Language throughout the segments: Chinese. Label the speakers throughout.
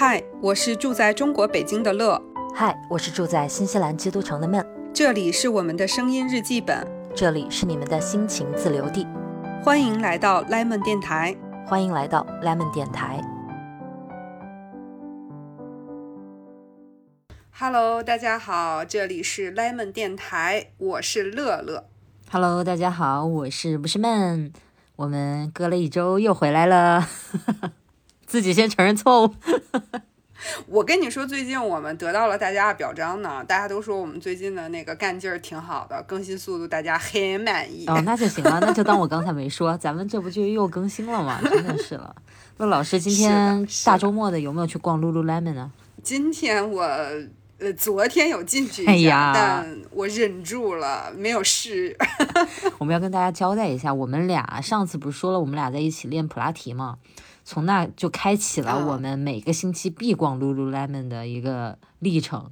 Speaker 1: 嗨，我是住在中国北京的乐，
Speaker 2: 嗨，我是住在新西兰基督城的闷，
Speaker 1: 这里是我们的声音日记本，
Speaker 2: 这里是你们的心情自留地，
Speaker 1: 欢迎来到 Lemon 电台，
Speaker 2: 欢迎来到 Lemon 电台。
Speaker 1: Hello，大家好，这里是 Lemon 电台，我是乐乐。
Speaker 2: Hello，大家好，我是不是闷？我们隔了一周又回来了，自己先承认错误。
Speaker 1: 我跟你说，最近我们得到了大家的表彰呢，大家都说我们最近的那个干劲儿挺好的，更新速度大家很满意。
Speaker 2: 哦，那就行了，那就当我刚才没说，咱们这不就又更新了吗？真的是了。那老师，今天大周末的有没有去逛 Lululemon 呢？
Speaker 1: 今天我呃昨天有进去一下，
Speaker 2: 哎呀
Speaker 1: 但我忍住了，没有试。
Speaker 2: 我们要跟大家交代一下，我们俩上次不是说了，我们俩在一起练普拉提吗？从那就开启了
Speaker 1: 啊
Speaker 2: 我们每个星期必逛 Lululemon 的一个历程，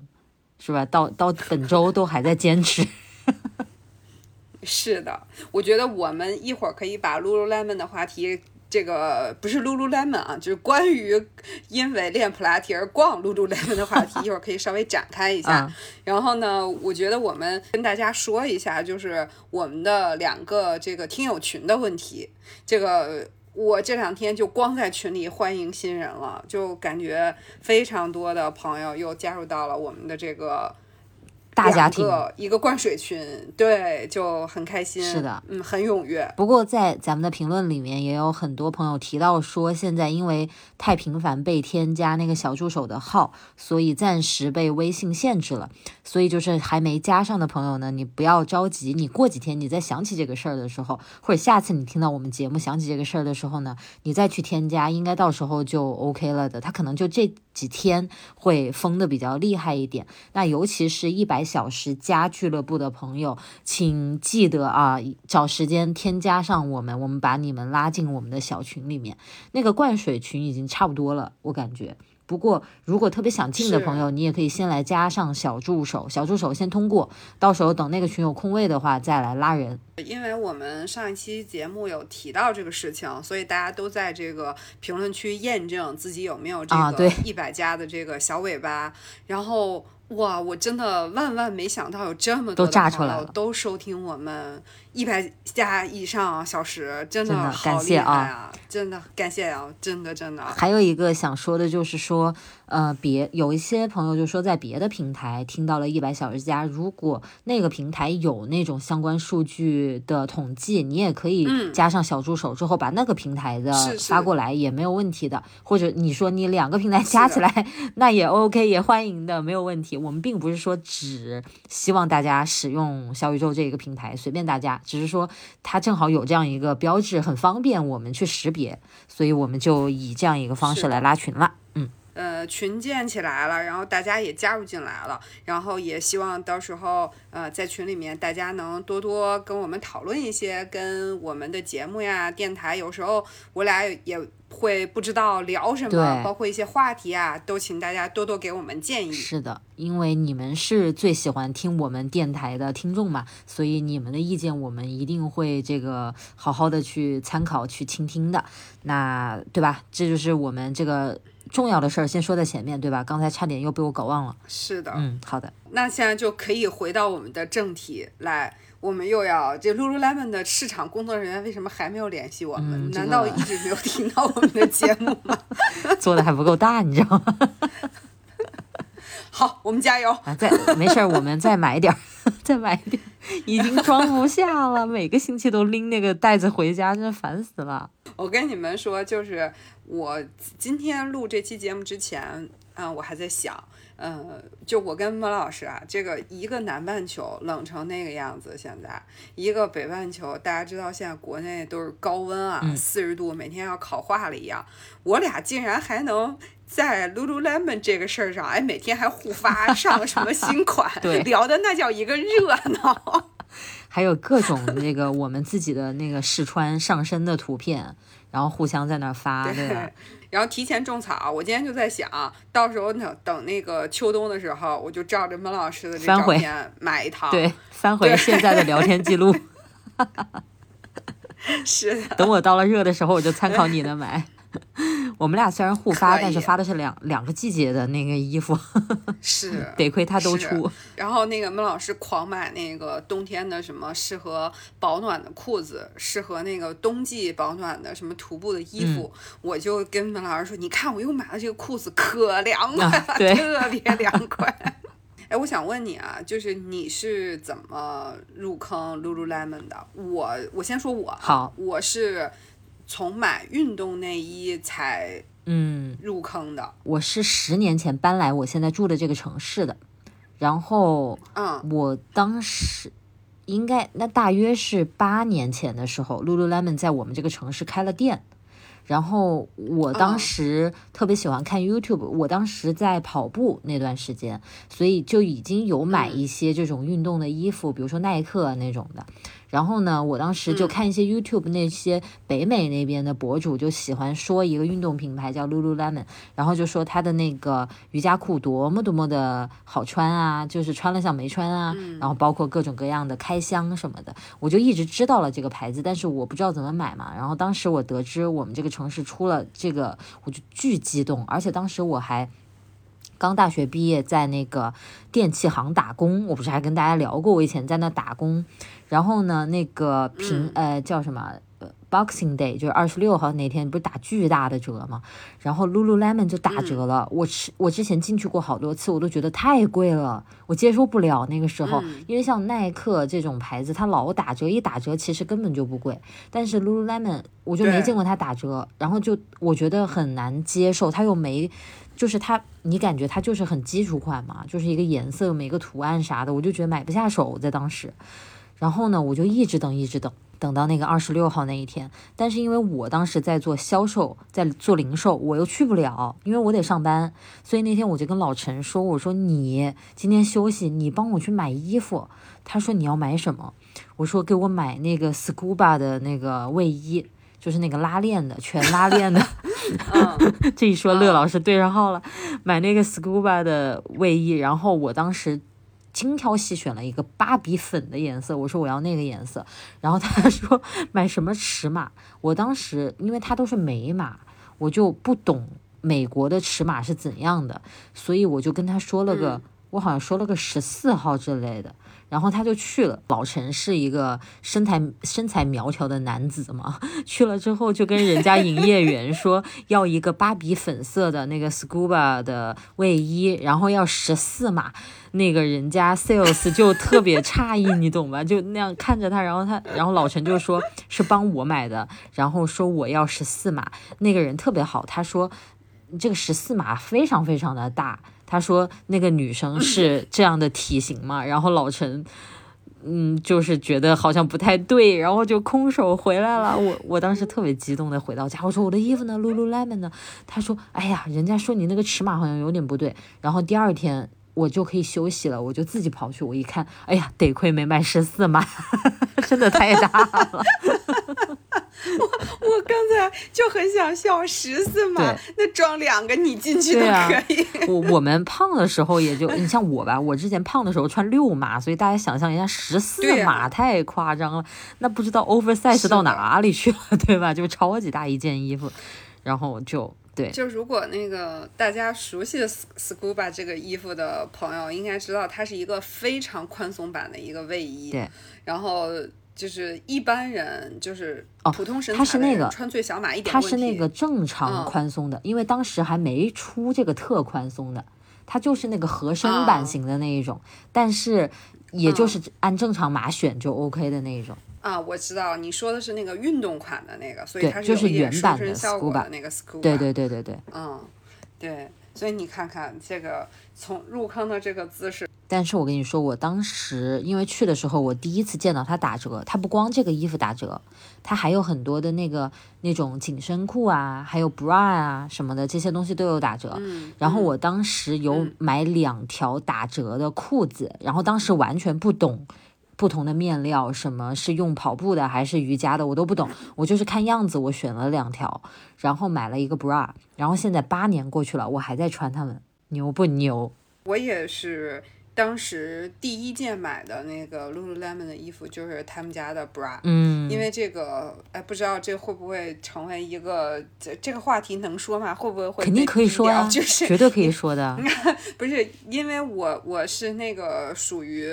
Speaker 2: 是吧？到到本周都还在坚持。
Speaker 1: 是的，我觉得我们一会儿可以把 Lululemon 的话题，这个不是 Lululemon 啊，就是关于因为练普拉提而逛 Lululemon 的话题，一会儿可以稍微展开一下。
Speaker 2: 嗯
Speaker 1: 然后呢，我觉得我们跟大家说一下，就是我们的两个这个听友群的问题。这个我这两天就光在群里欢迎新人了，就感觉非常多的朋友又加入到了我们的这个。
Speaker 2: 大家庭
Speaker 1: 一个灌水群，对，就很开心。
Speaker 2: 是的，
Speaker 1: 嗯，很踊跃。
Speaker 2: 不过在咱们的评论里面也有很多朋友提到说，现在因为太频繁被添加那个小助手的号，所以暂时被微信限制了。所以就是还没加上的朋友呢，你不要着急，你过几天你再想起这个事儿的时候，或者下次你听到我们节目想起这个事儿的时候呢，你再去添加，应该到时候就 OK 了的。他可能就这几天会封的比较厉害一点。那尤其是一百小时加俱乐部的朋友，请记得啊，找时间添加上我们，我们把你们拉进我们的小群里面。那个灌水群已经差不多了，我感觉。不过，如果特别想进的朋友，你也可以先来加上小助手，小助手先通过，到时候等那个群有空位的话，再来拉人。
Speaker 1: 因为我们上一期节目有提到这个事情，所以大家都在这个评论区验证自己有没有这个一百加的这个小尾巴。然后哇，我真的万万没想到有这么多朋友都收听我们一百加以上小时，真
Speaker 2: 真的
Speaker 1: 好
Speaker 2: 感谢
Speaker 1: 厉害
Speaker 2: 啊
Speaker 1: 啊！真的感谢啊！真的真的。
Speaker 2: 还有一个想说的就是说，呃，别有一些朋友就说在别的平台听到了一百小时加，如果那个平台有那种相关数据的统计，你也可以
Speaker 1: 嗯
Speaker 2: 加上小助手之后把那个平台的发过来也没有问题的。或者你说你两个平台加起来，那也 OK，也欢迎的，没有问题。我们并不是说只希望大家使用小宇宙这个平台，随便大家，只是说它正好有这样一个标志，很方便我们去识别，所以我们就以这样一个方式来拉群了。嗯。
Speaker 1: 呃，群建起来了，然后大家也加入进来了，然后也希望到时候呃在群里面大家能多多跟我们讨论一些跟我们的节目呀、电台，有时候我俩也会不知道聊什么，包括一些话题啊，都请大家多多给我们建议。
Speaker 2: 是的，因为你们是最喜欢听我们电台的听众嘛，所以你们的意见我们一定会这个好好的去参考、去倾听的。那对吧？这就是我们这个重要的事儿，先说在前面，对吧？刚才差点又被我搞忘了。
Speaker 1: 是的，
Speaker 2: 嗯，好的。
Speaker 1: 那现在就可以回到我们的正题来。我们又要这 Lululemon 的市场工作人员为什么还没有联系我们？难道一直没有听到我们的节目吗？
Speaker 2: 做的还不够大，你知道吗？
Speaker 1: 好，我们加油！
Speaker 2: 啊，再没事儿，我们再买点儿，再买点儿，已经装不下了。每个星期都拎那个袋子回家，真的烦死了。
Speaker 1: 我跟你们说，就是我今天录这期节目之前，嗯，我还在想，嗯，就我跟孟老师啊，这个一个南半球冷成那个样子，现在一个北半球，大家知道现在国内都是高温啊，
Speaker 2: 嗯
Speaker 1: 四十度，每天要烤化了一样，我俩竟然还能。在 Lululemon 这个事儿上，哎，每天还互发 上什么新款，
Speaker 2: 对
Speaker 1: 聊的那叫一个热闹。
Speaker 2: 还有各种那个我们自己的那个试穿上身的图片，然后互相在那儿发，对吧？
Speaker 1: 然后提前种草，我今天就在想，到时候等等那个秋冬的时候，我就照着孟老师的这照片买一 套。
Speaker 2: 对，翻回现在的聊天记录，
Speaker 1: 是的，
Speaker 2: 等我到了热的时候，我就参考你的买。我们俩虽然互发，但是发的是两两个季节的那个衣服，
Speaker 1: 是。
Speaker 2: 得亏他都出。
Speaker 1: 然后那个孟老师狂买那个冬天的什么适合保暖的裤子，适合那个冬季保暖的什么徒步的衣服，
Speaker 2: 嗯。
Speaker 1: 我就跟孟老师说：“你看，我又买了这个裤子，可凉快了，特别凉快。”哎，我想问你啊，就是你是怎么入坑 Lululemon 的？我我先说我啊，
Speaker 2: 好。
Speaker 1: 我是从买运动内衣才
Speaker 2: 嗯，
Speaker 1: 入坑的。
Speaker 2: 我是十年前搬来我现在住的这个城市的，然后
Speaker 1: 嗯
Speaker 2: 我当时应该那大约是八年前的时候，Lululemon 在我们这个城市开了店。然后我当
Speaker 1: 嗯
Speaker 2: 时特别喜欢看 YouTube，、我当时在跑步那段时间，所以就已经有买一些这种运动的衣服，比如说耐克啊那种的。然后呢，我当时就
Speaker 1: 嗯
Speaker 2: 看一些 YouTube 那些北美那边的博主，就喜欢说一个运动品牌叫 Lululemon，然后就说它的那个瑜伽裤多么多么的好穿啊，就是穿了像没穿啊，然后包括各种各样的开箱什么的，我就一直知道了这个牌子，但是我不知道怎么买嘛。然后当时我得知我们这个城市出了这个，我就巨激动，而且当时我还。刚大学毕业，在那个电器行打工，我不是还跟大家聊过，我以前在那打工。然后呢，那个平、呃叫什么呃 Boxing Day，就是二十六号那天，不是打巨大的折吗？然后 Lululemon 就打折了。我吃我之前进去过好多次，我都觉得太贵了，我接受不了那个时候。因为像耐克这种牌子，它老打折，一打折其实根本就不贵。但是 Lululemon 我就没见过它打折，然后就我觉得很难接受，它又没。就是它，你感觉它就是很基础款嘛，就是一个颜色，每个图案啥的，我就觉得买不下手，在当时。然后呢，我就一直等，一直等，等到那个二十六号那一天。但是因为我当时在做销售，在做零售，我又去不了，因为我得上班。所以那天我就跟老陈说：“我说你今天休息，你帮我去买衣服。”他说：“你要买什么？”我说：“给我买那个 Scuba 的那个卫衣，就是那个拉链的，全拉链的。”
Speaker 1: 嗯
Speaker 2: 这一说，乐老师对上号了，买那个 scuba 的卫衣，然后我当时精挑细选了一个芭比粉的颜色，我说我要那个颜色，然后他 说买什么尺码，我当时因为它都是美码，我就不懂美国的尺码是怎样的，所以我就跟他说了个，我好像说了个十四号之类的。然后他就去了。老陈是一个身材身材苗条的男子嘛，去了之后就跟人家营业员说要一个芭比粉色的那个 scuba 的卫衣，然后要十四码。那个人家 sales 就特别诧异，你懂吧？就那样看着他，然后他，然后老陈就说是帮我买的，然后说我要十四码。那个人特别好，他说这个十四码非常非常的大。他说那个女生是这样的体型嘛，然后老陈，嗯，就是觉得好像不太对，然后就空手回来了。我我当时特别激动的回到家，我说我的衣服呢，Lululemon 呢？他说，哎呀，人家说你那个尺码好像有点不对。然后第二天我就可以休息了，我就自己跑去，我一看，哎呀，得亏没买十四码，真的太大了。
Speaker 1: 我我刚才就很想笑，十四码那装两个你进去都可以。
Speaker 2: 我我们胖的时候也就，你像我吧，我之前胖的时候穿六码，所以大家想象一下，十四码太夸张了，那不知道 oversize 到哪里去了，对吧？就超级大一件衣服，然后就对，
Speaker 1: 就如果那个大家熟悉的 Scuba 这个衣服的朋友，应该知道它是一个非常宽松版的一个卫衣。
Speaker 2: 对。
Speaker 1: 然后就是一般人就是
Speaker 2: 哦
Speaker 1: 普通身材穿最小码一点
Speaker 2: 它
Speaker 1: 问题
Speaker 2: 是那个正常
Speaker 1: 嗯
Speaker 2: 宽松的，因为当时还没出这个特宽松的，它就是那个合身版
Speaker 1: 啊
Speaker 2: 型的那一种，但是也就是按正常码选就 OK 的那一种。
Speaker 1: 啊，我知道你说的是那个运动款的那个，所以它是
Speaker 2: 就是原版的
Speaker 1: 瘦身效果
Speaker 2: Scuba
Speaker 1: 的那个 Scuba。
Speaker 2: 对对对对对。
Speaker 1: 嗯，对，所以你看看这个从入坑的这个姿势，
Speaker 2: 但是我跟你说，我当时因为去的时候，我第一次见到它打折，它不光这个衣服打折，它还有很多的那个那种紧身裤啊，还有 bra 啊什么的，这些东西都有打折。
Speaker 1: 嗯，
Speaker 2: 然后我当时有买两条打折的裤子，然后当时完全不懂不同的面料，什么是用跑步的还是瑜伽的，我都不懂。我就是看样子，我选了两条，然后买了一个 bra，然后现在八年过去了，我还在穿它们，牛不牛？
Speaker 1: 我也是当时第一件买的那个 Lululemon 的衣服就是他们家的 bra，
Speaker 2: 嗯，
Speaker 1: 因为这个，哎，不知道这会不会成为一个这这个话题能说吗？会不会会
Speaker 2: 肯定可以说呀，
Speaker 1: 就是
Speaker 2: 绝对可以说的。
Speaker 1: 不是因为我我是那个属于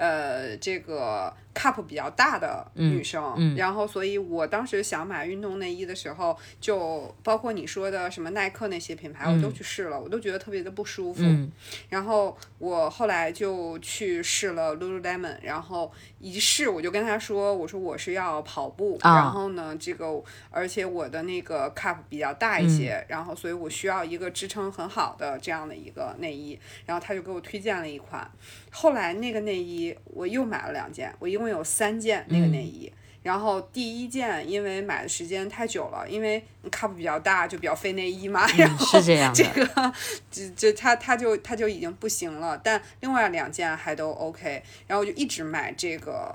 Speaker 1: 呃这个 cup 比较大的女生，
Speaker 2: 嗯。
Speaker 1: 然后所以我当时想买运动内衣的时候，就包括你说的什么耐克那些品牌，我都去试了，我都觉得特别的不舒服。
Speaker 2: 嗯。
Speaker 1: 然后我后来就去试了 Lululemon，然后一试我就跟他说，我说我是要跑步，
Speaker 2: 啊。
Speaker 1: 然后呢，这个而且我的那个 cup 比较大一些，
Speaker 2: 嗯。
Speaker 1: 然后所以我需要一个支撑很好的这样的一个内衣，然后他就给我推荐了一款，后来那个内衣我又买了两件，我一共有三件那个内衣。然后第一件因为买的时间太久了，因为 cup 比较大，就比较费内衣嘛，然
Speaker 2: 嗯，
Speaker 1: 后
Speaker 2: 是这样
Speaker 1: 这
Speaker 2: 的。
Speaker 1: 个这这它它就它就已经不行了，但另外两件还都 OK，然后我就一直买这个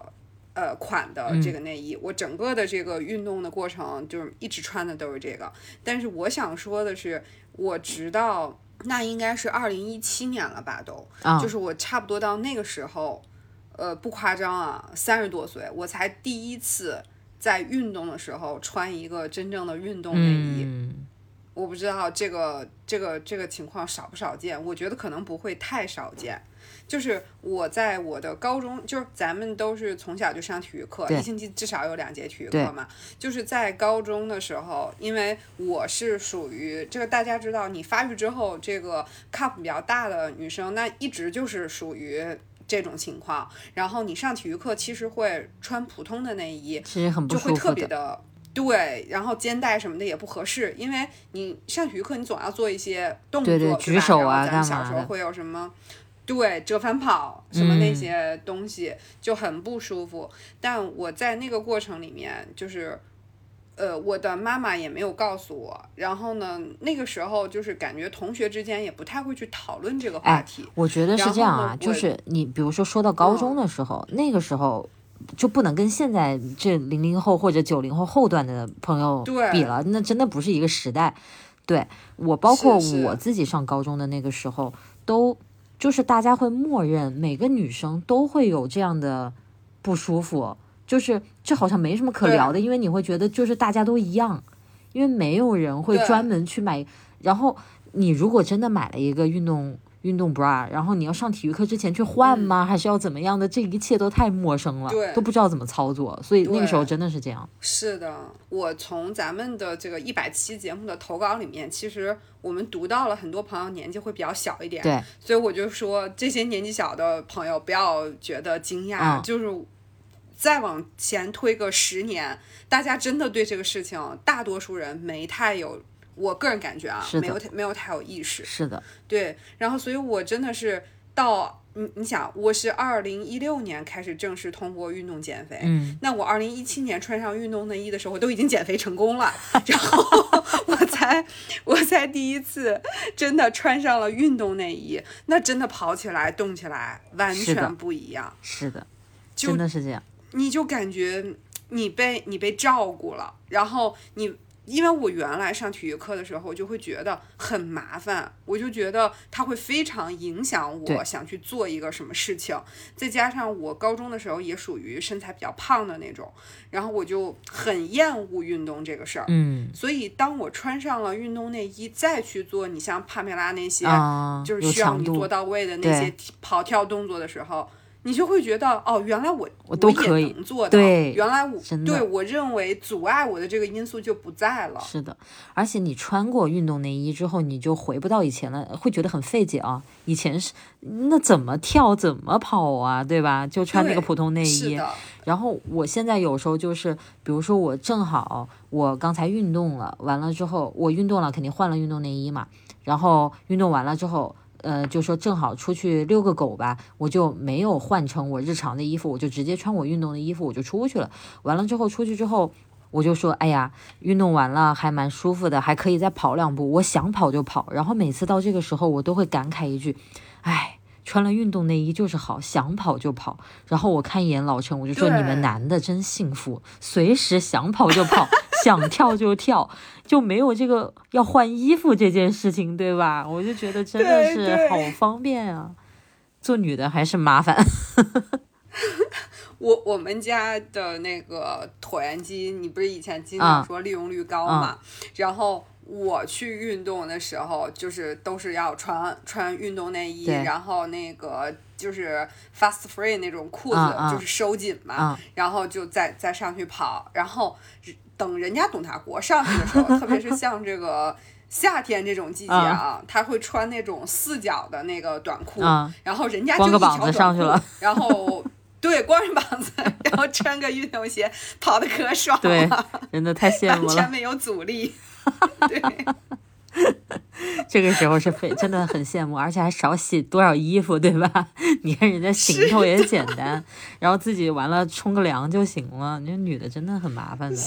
Speaker 1: 呃款的这个内衣，我整个的这个运动的过程就是一直穿的都是这个，但是我想说的是，我直到那应该是二零一七年了吧都，
Speaker 2: 啊
Speaker 1: 就是我差不多到那个时候，呃不夸张啊，三十多岁我才第一次在运动的时候穿一个真正的运动内衣。
Speaker 2: 嗯
Speaker 1: 我不知道这个这个这个情况少不少见，我觉得可能不会太少见。就是我在我的高中，就是咱们都是从小就上体育课，一星期至少有两节体育课嘛。就是在高中的时候，因为我是属于这个大家知道，你发育之后，这个 cup 比较大的女生，那一直就是属于。这种情况，然后你上体育课其实会穿普通的内衣，
Speaker 2: 其实很不
Speaker 1: 就会特。别的对，然后肩带什么的也不合适，因为你上体育课你总要做一些动作，
Speaker 2: 对对举手啊
Speaker 1: 咱们小
Speaker 2: 干嘛的
Speaker 1: 时候会有什么？对，折返跑什么那
Speaker 2: 嗯
Speaker 1: 些东西、就很不舒服。但我在那个过程里面，就是，呃，我的妈妈也没有告诉我。然后呢，那个时候就是感觉同学之间也不太会去讨论这个话
Speaker 2: 哎
Speaker 1: 题。
Speaker 2: 我觉得是这样啊，就是你比如说说到高中的时候，那个时候就不能跟现在这零零后或者九零后后段的朋友
Speaker 1: 对
Speaker 2: 比了，那真的不是一个时代。对我，包括我自己上高中的那个时候，都就是大家会默认每个女生都会有这样的不舒服，就是这好像没什么可聊的，因为你会觉得就是大家都一样，因为没有人会专门去买。然后你如果真的买了一个运动运动 bra，然后你要上体育课之前去换吗？还是要怎么样的？这一切都太陌生了，
Speaker 1: 嗯对
Speaker 2: 都不知道怎么操作，所以那个时候真的是这样。
Speaker 1: 是的，我从咱们的这个一百期节目的投稿里面，其实我们读到了很多朋友年纪会比较小一点，
Speaker 2: 对，
Speaker 1: 所以我就说这些年纪小的朋友不要觉得惊讶，
Speaker 2: 嗯
Speaker 1: 就是再往前推个十年，大家真的对这个事情，大多数人没太有，我个人感觉啊没有太没有太有意识，
Speaker 2: 是的，
Speaker 1: 对，然后所以我真的是到你你想，我是二零一六年开始正式通过运动减肥，
Speaker 2: 嗯，
Speaker 1: 那我二零一七年穿上运动内衣的时候，我都已经减肥成功了，然后我才我才第一次真的穿上了运动内衣，那真的跑起来动起来完全不一样，
Speaker 2: 是的，
Speaker 1: 就
Speaker 2: 真的是这样。
Speaker 1: 你就感觉你被你被照顾了，然后你。因为我原来上体育课的时候，我就会觉得很麻烦，我就觉得它会非常影响我想去做一个什么事情。再加上我高中的时候也属于身材比较胖的那种，然后我就很厌恶运动这个事儿。
Speaker 2: 嗯
Speaker 1: 所以当我穿上了运动内衣，再去做你像帕梅拉那些，
Speaker 2: 啊，
Speaker 1: 就是需要你做到位的那些跑跳动作的时候，你就会觉得哦，原来我
Speaker 2: 我都可以
Speaker 1: 做到。
Speaker 2: 对
Speaker 1: 原来我对我认为阻碍我的这个因素就不在了。
Speaker 2: 是的，而且你穿过运动内衣之后，你就回不到以前了，会觉得很费解啊。以前是那怎么跳怎么跑啊，对吧？就穿那个普通内衣。然后我现在有时候就是，比如说我正好我刚才运动了，完了之后我运动了，肯定换了运动内衣嘛。然后运动完了之后，呃，就说正好出去遛个狗吧，我就没有换成我日常的衣服，我就直接穿我运动的衣服我就出去了。完了之后出去之后。我就说，哎呀，运动完了还蛮舒服的，还可以再跑两步。我想跑就跑，然后每次到这个时候，我都会感慨一句，哎，穿了运动内衣就是好，想跑就跑。然后我看一眼老陈，我就说你们男的真幸福，随时想跑就跑，想跳就跳，就没有这个要换衣服这件事情，对吧？我就觉得真的是好方便啊。做女的还是麻烦。
Speaker 1: 我我们家的那个椭圆机，你不是以前经常说利用率高嘛？然后我去运动的时候，就是都是要穿穿运动内衣，然后那个就是 fast free 那种裤子，就是收紧嘛，然后就再再上去跑，然后等人家董大国上去的时候，特别是像这个夏天这种季节啊，他会穿那种四角的那个短裤，然后人家就一条短
Speaker 2: 裤，
Speaker 1: 然后。对，光着膀子，然后穿个运动鞋，跑的可爽了。
Speaker 2: 对，真的太羡慕了，
Speaker 1: 完全没有阻力。对，
Speaker 2: 这个时候是非真的很羡慕，而且还少洗多少衣服，对吧？你看人家行头也简单，然后自己完了冲个凉就行了。你说女的真的很麻烦的，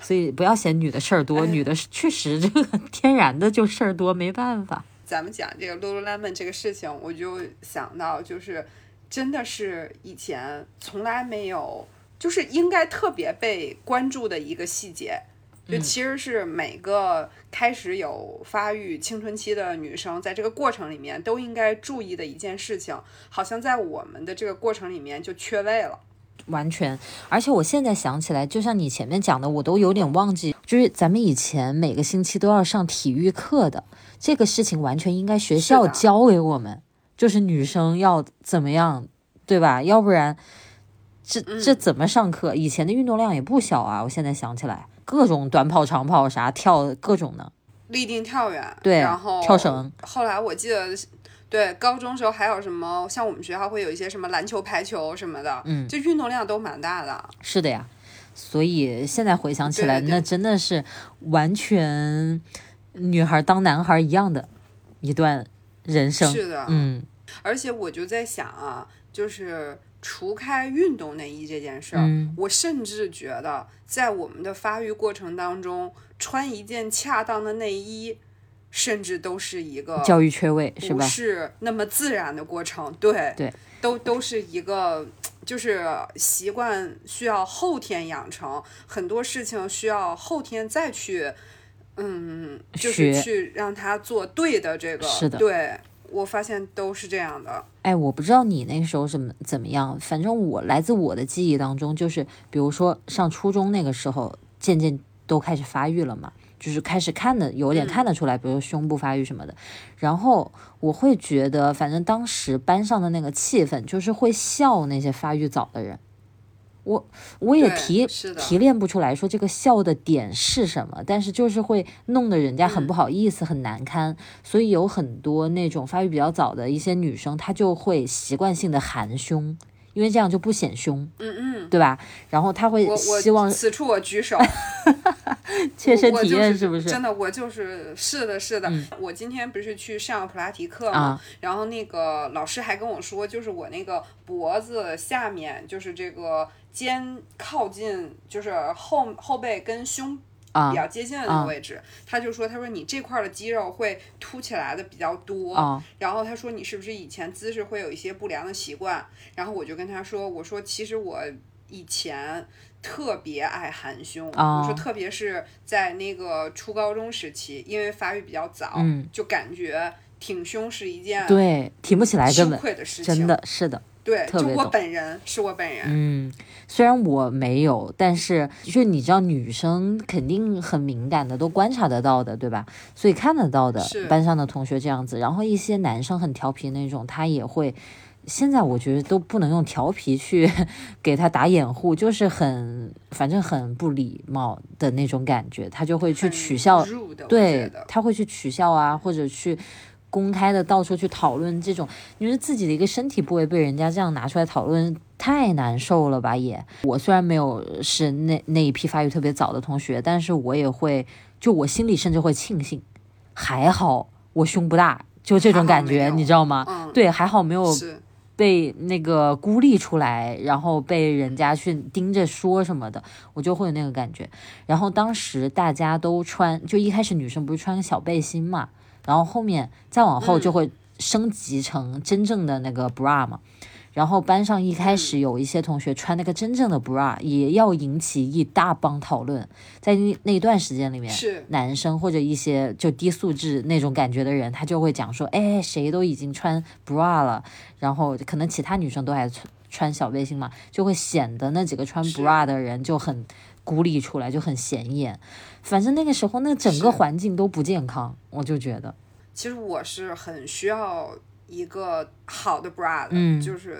Speaker 2: 所以不要嫌女的事儿多，女的确实这个天然的就事儿多，没办法。
Speaker 1: 咱们讲这个 lululemon 这个事情，我就想到就是。真的是以前从来没有，就是应该特别被关注的一个细节，就其实是每个开始有发育青春期的女生，在这个过程里面都应该注意的一件事情，好像在我们的这个过程里面就缺位了。
Speaker 2: 完全，而且我现在想起来，就像你前面讲的，我都有点忘记，就是咱们以前每个星期都要上体育课的这个事情，完全应该学校教给我们。就是女生要怎么样，对吧？要不然，这这怎么上课？以前的运动量也不小啊！我现在想起来，各种短跑、长跑啥跳各种的，
Speaker 1: 立定跳远，
Speaker 2: 对，
Speaker 1: 然后
Speaker 2: 跳绳。
Speaker 1: 后来我记得，对，高中时候还有什么？像我们学校会有一些什么篮球、排球什么的，嗯，就运动量都蛮大的。
Speaker 2: 是的呀，所以现在回想起来，那真的是完全女孩当男孩一样的一段。人生
Speaker 1: 是的，
Speaker 2: 嗯，
Speaker 1: 而且我就在想啊，就是除开运动内衣这件事儿，我甚至觉得在我们的发育过程当中，穿一件恰当的内衣，甚至都是一个
Speaker 2: 教育缺位，是吧？
Speaker 1: 是那么自然的过程，对
Speaker 2: 对，
Speaker 1: 都都是一个，就是习惯需要后天养成，很多事情需要后天再去。嗯，就是去让他做对的这个，
Speaker 2: 是的，
Speaker 1: 对我发现都是这样的。
Speaker 2: 哎，我不知道你那时候怎么怎么样，反正我来自我的记忆当中，就是比如说上初中那个时候，渐渐都开始发育了嘛，就是开始看的有点看得出来，比如胸部发育什么的。然后我会觉得，反正当时班上的那个气氛，就是会笑那些发育早的人。我我也提提炼不出来说这个笑的点是什么，但是就是会弄得人家很不好意思，很难堪。所以有很多那种发育比较早的一些女生，她就会习惯性的含胸。因为这样就不显胸，
Speaker 1: 嗯嗯，
Speaker 2: 对吧？然后他会希望
Speaker 1: 此处我举手，
Speaker 2: 切身体验
Speaker 1: 是
Speaker 2: 不是？
Speaker 1: 真的，我就是是的，是的。我今天不是去上普拉提课嘛，然后那个老师还跟我说，就是我那个脖子下面，就是这个肩靠近，就是后后背跟胸。比较接近的那个位置，他就说：“他说你这块的肌肉会凸起来的比较多，然后他说你是不是以前姿势会有一些不良的习惯？然后我就跟他说：我说其实我以前特别爱含胸，我说特别是在那个初高中时期，因为发育比较早，就感觉挺胸是一件
Speaker 2: 对挺不起来
Speaker 1: 羞愧的事情，
Speaker 2: 真的是的。”
Speaker 1: 对，就我本人是我本人。
Speaker 2: 嗯，虽然我没有，但是就你知道，女生肯定很敏感的，都观察得到的，对吧？所以看得到的，班上的同学这样子，然后一些男生很调皮那种，他也会。现在我觉得都不能用调皮去 给他打掩护，就是很反正很不礼貌的那种感觉，他就会去取笑，对他会去取笑啊，或者去。公开的到处去讨论这种，你说自己的一个身体部位被人家这样拿出来讨论，太难受了吧？也，我虽然没有是那那一批发育特别早的同学，但是我也会，就我心里甚至会庆幸，还好我胸不大，就这种感觉，你知道吗？对，还好没有被那个孤立出来，然后被人家去盯着说什么的，我就会有那个感觉。然后当时大家都穿，就一开始女生不是穿个小背心嘛？然后后面再往后就会升级成真正的那个 bra 嘛，然后班上一开始有一些同学穿那个真正的 bra，也要引起一大帮讨论。在那那段时间里面，
Speaker 1: 是。
Speaker 2: 男生或者一些就低素质那种感觉的人，他就会讲说，哎，谁都已经穿 bra 了，然后可能其他女生都还穿穿小背心嘛，就会显得那几个穿 bra 的人就很孤立出来，就很显眼。反正那个时候，那整个环境都不健康，我就觉得，
Speaker 1: 其实我是很需要一个好的 bra 的，
Speaker 2: 嗯。
Speaker 1: 就是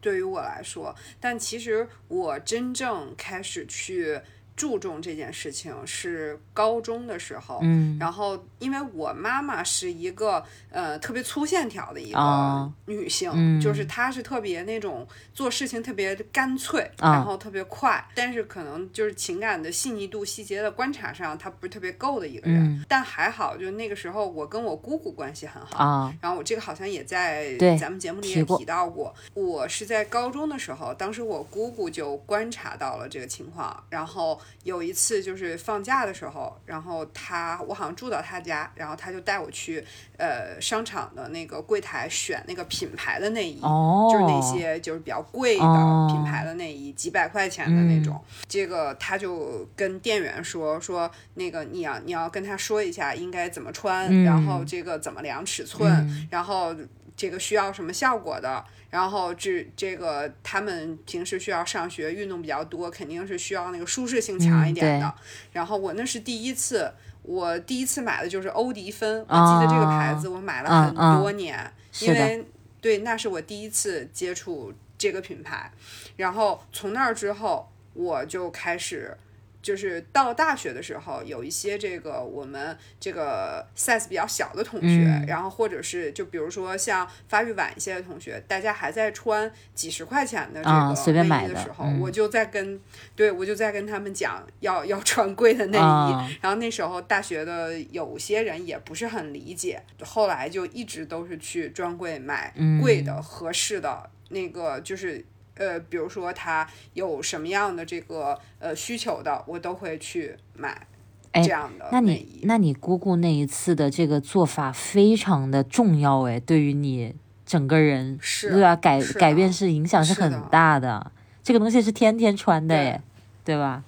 Speaker 1: 对于我来说，但其实我真正开始去注重这件事情是高中的时候，
Speaker 2: 嗯
Speaker 1: 然后因为我妈妈是一个呃特别粗线条的一个
Speaker 2: 啊
Speaker 1: 女性，
Speaker 2: 嗯
Speaker 1: 就是她是特别那种做事情特别干脆，
Speaker 2: 啊
Speaker 1: 然后特别快，但是可能就是情感的细腻度、细节的观察上，她不是特别够的一个人。
Speaker 2: 嗯
Speaker 1: 但还好，就那个时候我跟我姑姑关系很好，
Speaker 2: 啊，
Speaker 1: 然后我这个好像也在咱们节目里也
Speaker 2: 提过
Speaker 1: 提到过。我是在高中的时候，当时我姑姑就观察到了这个情况，然后有一次就是放假的时候，然后他我好像住到他家，然后他就带我去呃商场的那个柜台选那个品牌的内衣。
Speaker 2: 哦，
Speaker 1: 就是那些就是比较贵的
Speaker 2: 哦
Speaker 1: 品牌的内衣，几百块钱的那种。这个他就跟店员说说那个你要你要跟他说一下应该怎么穿，
Speaker 2: 嗯
Speaker 1: 然后这个怎么量尺寸，
Speaker 2: 嗯
Speaker 1: 然后这个需要什么效果的。然后这这个他们平时需要上学，运动比较多，肯定是需要那个舒适性强一点的。
Speaker 2: 嗯
Speaker 1: 然后我那是第一次，我第一次买的就是欧迪芬，我记得这个牌子我买了很多年，因为对，那是我第一次接触这个品牌，然后从那儿之后，我就开始。就是到大学的时候，有一些这个我们这个 size 比较小的同学，
Speaker 2: 嗯。
Speaker 1: 然后或者是就比如说像发育晚一些的同学，大家还在穿几十块钱的这
Speaker 2: 啊
Speaker 1: 个
Speaker 2: 随便买的
Speaker 1: 内衣的时候，
Speaker 2: 嗯。
Speaker 1: 我就在跟对我就在跟他们讲要要穿贵的内衣，
Speaker 2: 啊。
Speaker 1: 然后那时候大学的有些人也不是很理解，后来就一直都是去专柜买
Speaker 2: 嗯。
Speaker 1: 贵的、合适的那个，就是呃，比如说他有什么样的这个呃需求的，我都会去买
Speaker 2: 哎
Speaker 1: 这样的
Speaker 2: 那你。那你姑姑那一次的这个做法非常的重要哎，对于你整个人
Speaker 1: 是
Speaker 2: 对吧？改改变是影响是很大的。这个东西是天天穿的
Speaker 1: 对
Speaker 2: 哎，对吧？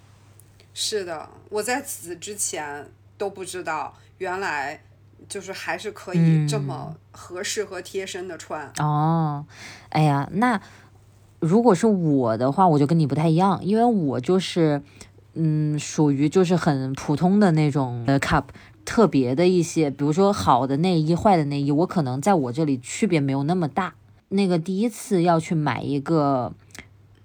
Speaker 1: 是的，我在此之前都不知道，原来就是还是可以这么合适和贴身的穿。
Speaker 2: 哦，哎呀，那如果是我的话，我就跟你不太一样，因为我就是，嗯，属于就是很普通的那种的 cup，特别的一些，比如说好的内衣、坏的内衣，我可能在我这里区别没有那么大。那个第一次要去买一个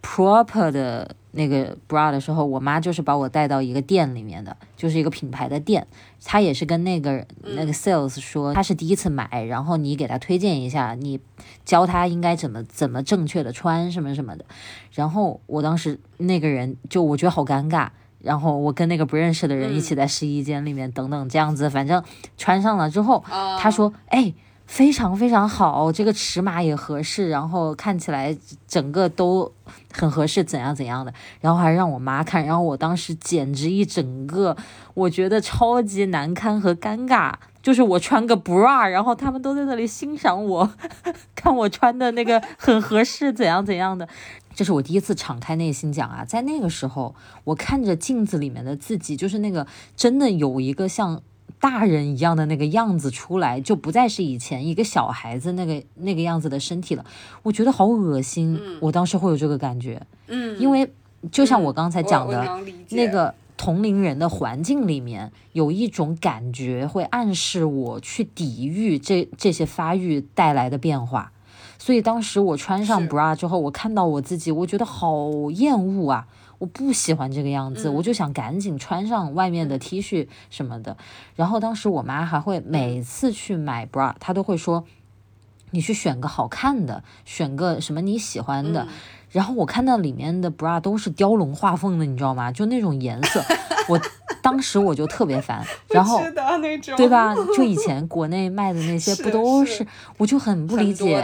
Speaker 2: proper 的那个 bra 的时候，我妈就是把我带到一个店里面的，就是一个品牌的店，她也是跟那个那个 sales 说，她是第一次买，然后你给她推荐一下，你教她应该怎么怎么正确的穿什么什么的。然后我当时那个人就我觉得好尴尬。然后我跟那个不认识的人一起在试衣间里面等等这样子，反正穿上了之后，
Speaker 1: 啊
Speaker 2: 他说：“哎，非常非常好，这个尺码也合适，然后看起来整个都很合适，怎样怎样的。”然后还让我妈看，然后我当时简直一整个，我觉得超级难堪和尴尬。就是我穿个 bra，然后他们都在那里欣赏我，看我穿的那个很合适，怎样怎样的。这是我第一次敞开内心讲啊，在那个时候，我看着镜子里面的自己，就是那个真的有一个像大人一样的那个样子出来，就不再是以前一个小孩子那个那个样子的身体了。我觉得好恶心，我当时会有这个感觉，
Speaker 1: 嗯，
Speaker 2: 因为就像我刚才讲的，那个同龄人的环境里面有一种感觉，会暗示我去抵御这这些发育带来的变化。所以当时我穿上 bra 之后，我看到我自己，我觉得好厌恶啊！我不喜欢这个样子，
Speaker 1: 嗯
Speaker 2: 我就想赶紧穿上外面的 T 恤什么的。然后当时我妈还会每次去买 bra，她都会说：“你去选个好看的，选个什么你喜欢的。
Speaker 1: 嗯
Speaker 2: 然后我看到里面的 bra 都是雕龙画凤的，你知道吗？就那种颜色，我 当时我就特别烦。然后对？吧？就以 前国内卖的那些不都
Speaker 1: 是
Speaker 2: 我就很不理解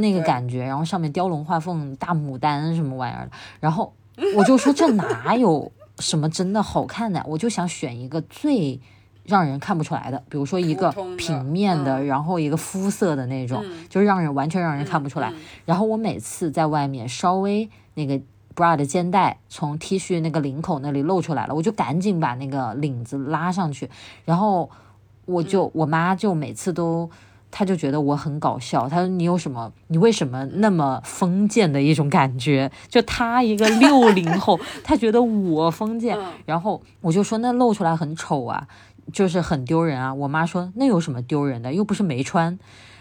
Speaker 2: 那个感觉。然后上面雕龙画凤、大牡丹什么玩意儿的，然后我就说这哪有什么真的好看的？我就想选一个最让人看不出来的，比如说一个平面的，
Speaker 1: 嗯
Speaker 2: 然后一个肤色的那种，
Speaker 1: 嗯
Speaker 2: 就是让人完全让人看不出来。
Speaker 1: 嗯
Speaker 2: 然后我每次在外面稍微那个 bra 的肩带从 T 恤那个领口那里露出来了，我就赶紧把那个领子拉上去，然后我
Speaker 1: 嗯
Speaker 2: 就、我妈就每次都。她就觉得我很搞笑，他说你有什么？你为什么那么封建的一种感觉？就他一个六零后，他觉得我封建，
Speaker 1: 嗯
Speaker 2: 然后我就说那露出来很丑啊，就是很丢人啊。我妈说那有什么丢人的，又不是没穿。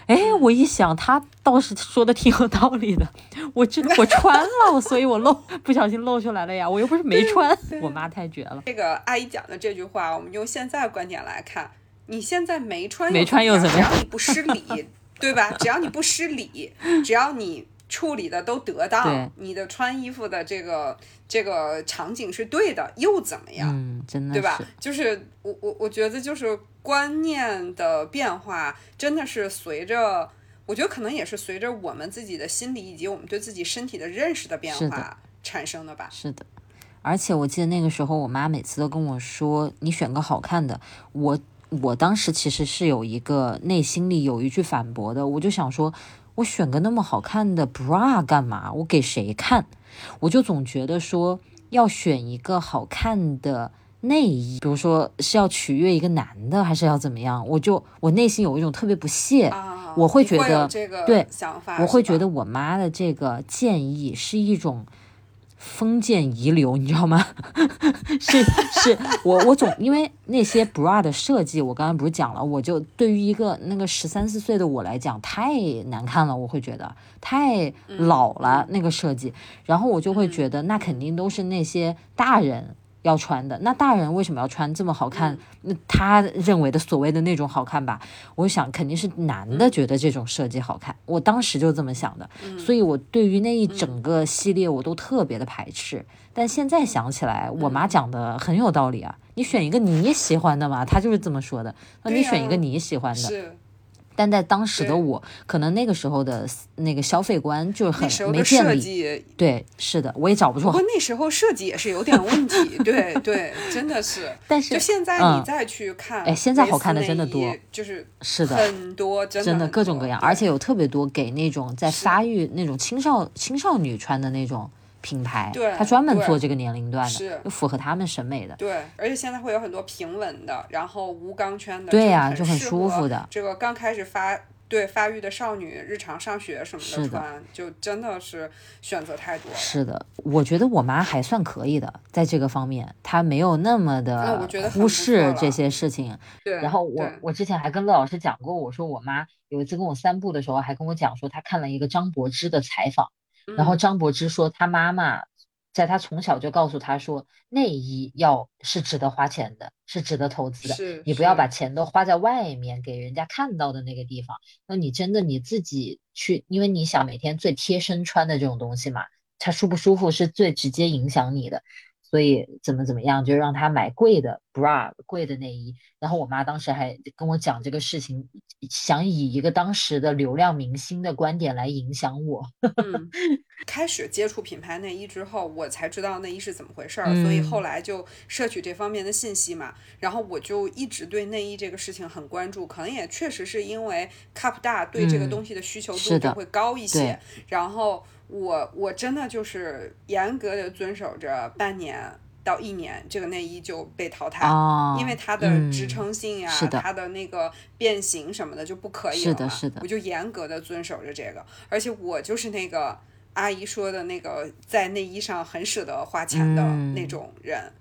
Speaker 2: 哎，我一想，他倒是说的挺有道理的。我这我穿了，所以我露不小心露出来了呀，我又不是没穿。我妈太绝了，
Speaker 1: 这个阿姨讲的这句话，我们用现在观点来看，你现在没穿
Speaker 2: 没穿又
Speaker 1: 又
Speaker 2: 怎么样
Speaker 1: 只要你不失礼，对吧？只要你不失礼，只要你处理的都得当，你的穿衣服的这个这个场景是对的，又怎么样？
Speaker 2: 嗯，真的
Speaker 1: 对吧，？就是我我我觉得就是观念的变化，真的是随着，我觉得可能也是随着我们自己的心理以及我们对自己身体的认识的变化产生的吧。
Speaker 2: 是的。而且我记得那个时候，我妈每次都跟我说：“你选个好看的。”我我当时其实是有一个内心里有一句反驳的，我就想说，我选个那么好看的 bra 干嘛？我给谁看？我就总觉得说要选一个好看的内衣，比如说是要取悦一个男的，还是要怎么样？我就我内心有一种特别不屑。
Speaker 1: 啊，
Speaker 2: 我会觉得
Speaker 1: 这个
Speaker 2: 对
Speaker 1: 想法，
Speaker 2: 我会觉得我妈的这个建议是一种封建遗留，你知道吗？是是，我我总因为那些 bra 的设计，我刚才不是讲了，我就对于一个那个十三四岁的我来讲太难看了，我会觉得太老了、那个设计，然后我就会觉得那肯定都是那些大人。要穿的那大人为什么要穿这么好看？那他认为的所谓的那种好看吧，我想肯定是男的觉得这种设计好看。我当时就这么想的，所以我对于那一整个系列我都特别的排斥。但现在想起来，我妈讲的很有道理啊，你选一个你喜欢的嘛，她就是这么说的。那你选一个你喜欢的，
Speaker 1: 是
Speaker 2: 但在当时的我，可能那个时候的那个消费观就
Speaker 1: 是
Speaker 2: 很没建立。对，是的，我也找不出
Speaker 1: 不过那时候设计也是有点问题，对对，真的是。
Speaker 2: 但是
Speaker 1: 就现在
Speaker 2: 嗯
Speaker 1: 你再去看，
Speaker 2: 哎现在好看的真的多，
Speaker 1: 就是
Speaker 2: 是的，
Speaker 1: 很多，真的
Speaker 2: 各种各样，而且有特别多给那种在发育那种青少青少女穿的那种品牌，
Speaker 1: 对
Speaker 2: 它专门做这个年龄段
Speaker 1: 是
Speaker 2: 的，就符合他们审美的。
Speaker 1: 对，而且现在会有很多平稳的，然后无钢圈的，
Speaker 2: 对呀
Speaker 1: 呀、
Speaker 2: 就很舒服的
Speaker 1: 这个刚开始发对发育的少女，日常上学什么
Speaker 2: 是的
Speaker 1: 穿，就真的是选择太多了。
Speaker 2: 是的，我觉得我妈还算可以的，在这个方面，她没有那么的忽视这些事情。
Speaker 1: 对，
Speaker 2: 然后我我之前还跟乐老师讲过，我说我妈有一次跟我散步的时候，还跟我讲说，她看了一个张柏芝的采访，然后
Speaker 1: 嗯
Speaker 2: 张柏芝说，她妈妈在她从小就告诉她说，内衣要是值得花钱的，是值得投资的，你不要把钱都花在外面给人家看到的那个地方。那你真的你自己去，因为你想每天最贴身穿的这种东西嘛，它舒不舒服是最直接影响你的。所以怎么怎么样，就让他买贵的 bra、贵的内衣。然后我妈当时还跟我讲这个事情，想以一个当时的流量明星的观点来影响我。
Speaker 1: 嗯，开始接触品牌内衣之后，我才知道内衣是怎么回事儿，所以
Speaker 2: 嗯
Speaker 1: 后来就摄取这方面的信息嘛。然后我就一直对内衣这个事情很关注，可能也确实是因为 Cup 大对这个
Speaker 2: 嗯
Speaker 1: 东西的需求度会高一些
Speaker 2: 对。
Speaker 1: 然后我我真的就是严格的遵守着半年到一年，这个内衣就被淘汰。
Speaker 2: 哦，
Speaker 1: 因为它的支
Speaker 2: 嗯
Speaker 1: 撑性呀、它的那个变形什么的就不可以
Speaker 2: 是
Speaker 1: 了是
Speaker 2: 的是的
Speaker 1: 我就严格的遵守着这个，而且我就是那个阿姨说的那个在内衣上很舍得花钱的
Speaker 2: 嗯
Speaker 1: 那种人。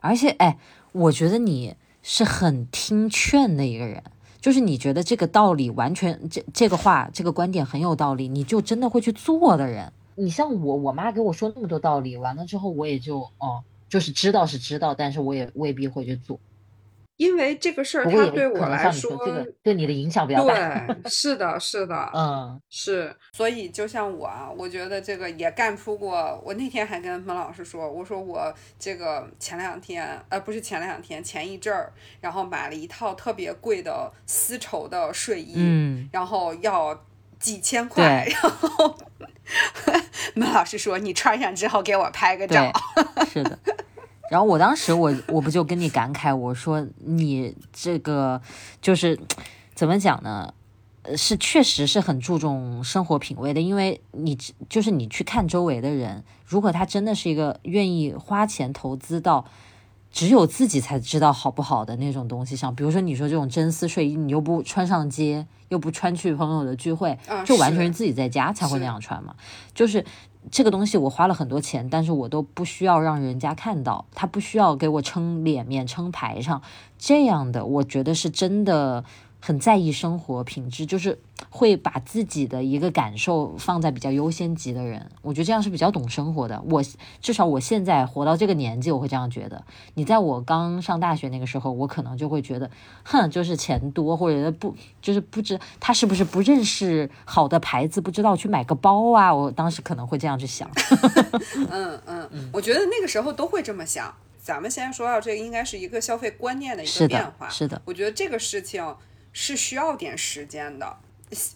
Speaker 2: 而且，哎，我觉得你是很听劝的一个人，就是你觉得这个道理完全这这个话这个观点很有道理，你就真的会去做的人。你像我，我妈给我说那么多道理，完了之后我也就哦，就是知道是知道，但是我也未必会去做。
Speaker 1: 因为这个事儿，
Speaker 2: 不过也
Speaker 1: 它对我来说，
Speaker 2: 对你的影响比较大。
Speaker 1: 对，是的，是的，
Speaker 2: 嗯，
Speaker 1: 是，所以就像我啊，我觉得这个也干出过。我那天还跟孟老师说，我说我这个前两天，呃，不是前两天，前一阵儿，然后买了一套特别贵的丝绸的睡衣，
Speaker 2: 嗯，
Speaker 1: 然后要几千块，然后 孟老师说你穿上之后给我拍个照
Speaker 2: 对。，是的。然后我当时我我不就跟你感慨，我说你这个就是怎么讲呢？呃，是确实是很注重生活品味的，因为你就是你去看周围的人，如果他真的是一个愿意花钱投资到只有自己才知道好不好的那种东西上，比如说你说这种真丝睡衣，你又不穿上街，又不穿去朋友的聚会，
Speaker 1: 啊
Speaker 2: 就完全
Speaker 1: 是
Speaker 2: 是自己在家才会那样穿嘛。就是这个东西我花了很多钱，但是我都不需要让人家看到，他不需要给我撑脸面、撑排场，这样的我觉得是真的很在意生活品质，就是会把自己的一个感受放在比较优先级的人，我觉得这样是比较懂生活的。我至少我现在活到这个年纪，我会这样觉得。你在我刚上大学那个时候，我可能就会觉得，哼，就是钱多，或者不就是不知他是不是不认识好的牌子，不知道去买个包啊。我当时可能会这样去想。
Speaker 1: 嗯嗯，我觉得那个时候都会这么想。咱们现在说到这个，应该是一个消费观念的一，个变化。
Speaker 2: 是的，
Speaker 1: 我觉得这个事情是需要点时间的。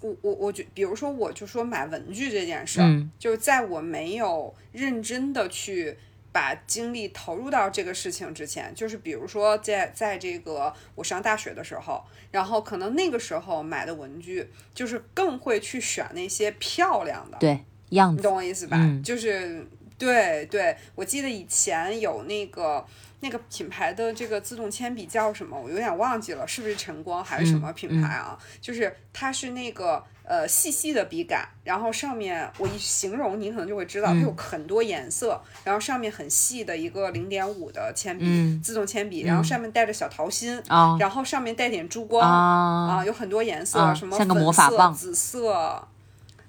Speaker 1: 我我我觉，比如说，我就说买文具这件事儿，
Speaker 2: 嗯
Speaker 1: 就是在我没有认真的去把精力投入到这个事情之前，就是比如说在在这个我上大学的时候，然后可能那个时候买的文具，就是更会去选那些漂亮的，
Speaker 2: 对，样子，
Speaker 1: 你懂我意思吧？
Speaker 2: 嗯
Speaker 1: 就是对对，我记得以前有那个那个品牌的这个自动铅笔叫什么，我有点忘记了，是不是晨光还是什么品牌啊？就是它是那个呃细细的笔杆，然后上面我一形容你可能就会知道，它有很多颜色，然后上面很细的一个零点五的铅笔，
Speaker 2: 嗯
Speaker 1: 自动铅笔，然后上面带着小桃心。
Speaker 2: 啊
Speaker 1: 然后上面带点珠光
Speaker 2: 啊
Speaker 1: 啊，有很多颜色，
Speaker 2: 啊
Speaker 1: 什么粉色紫色，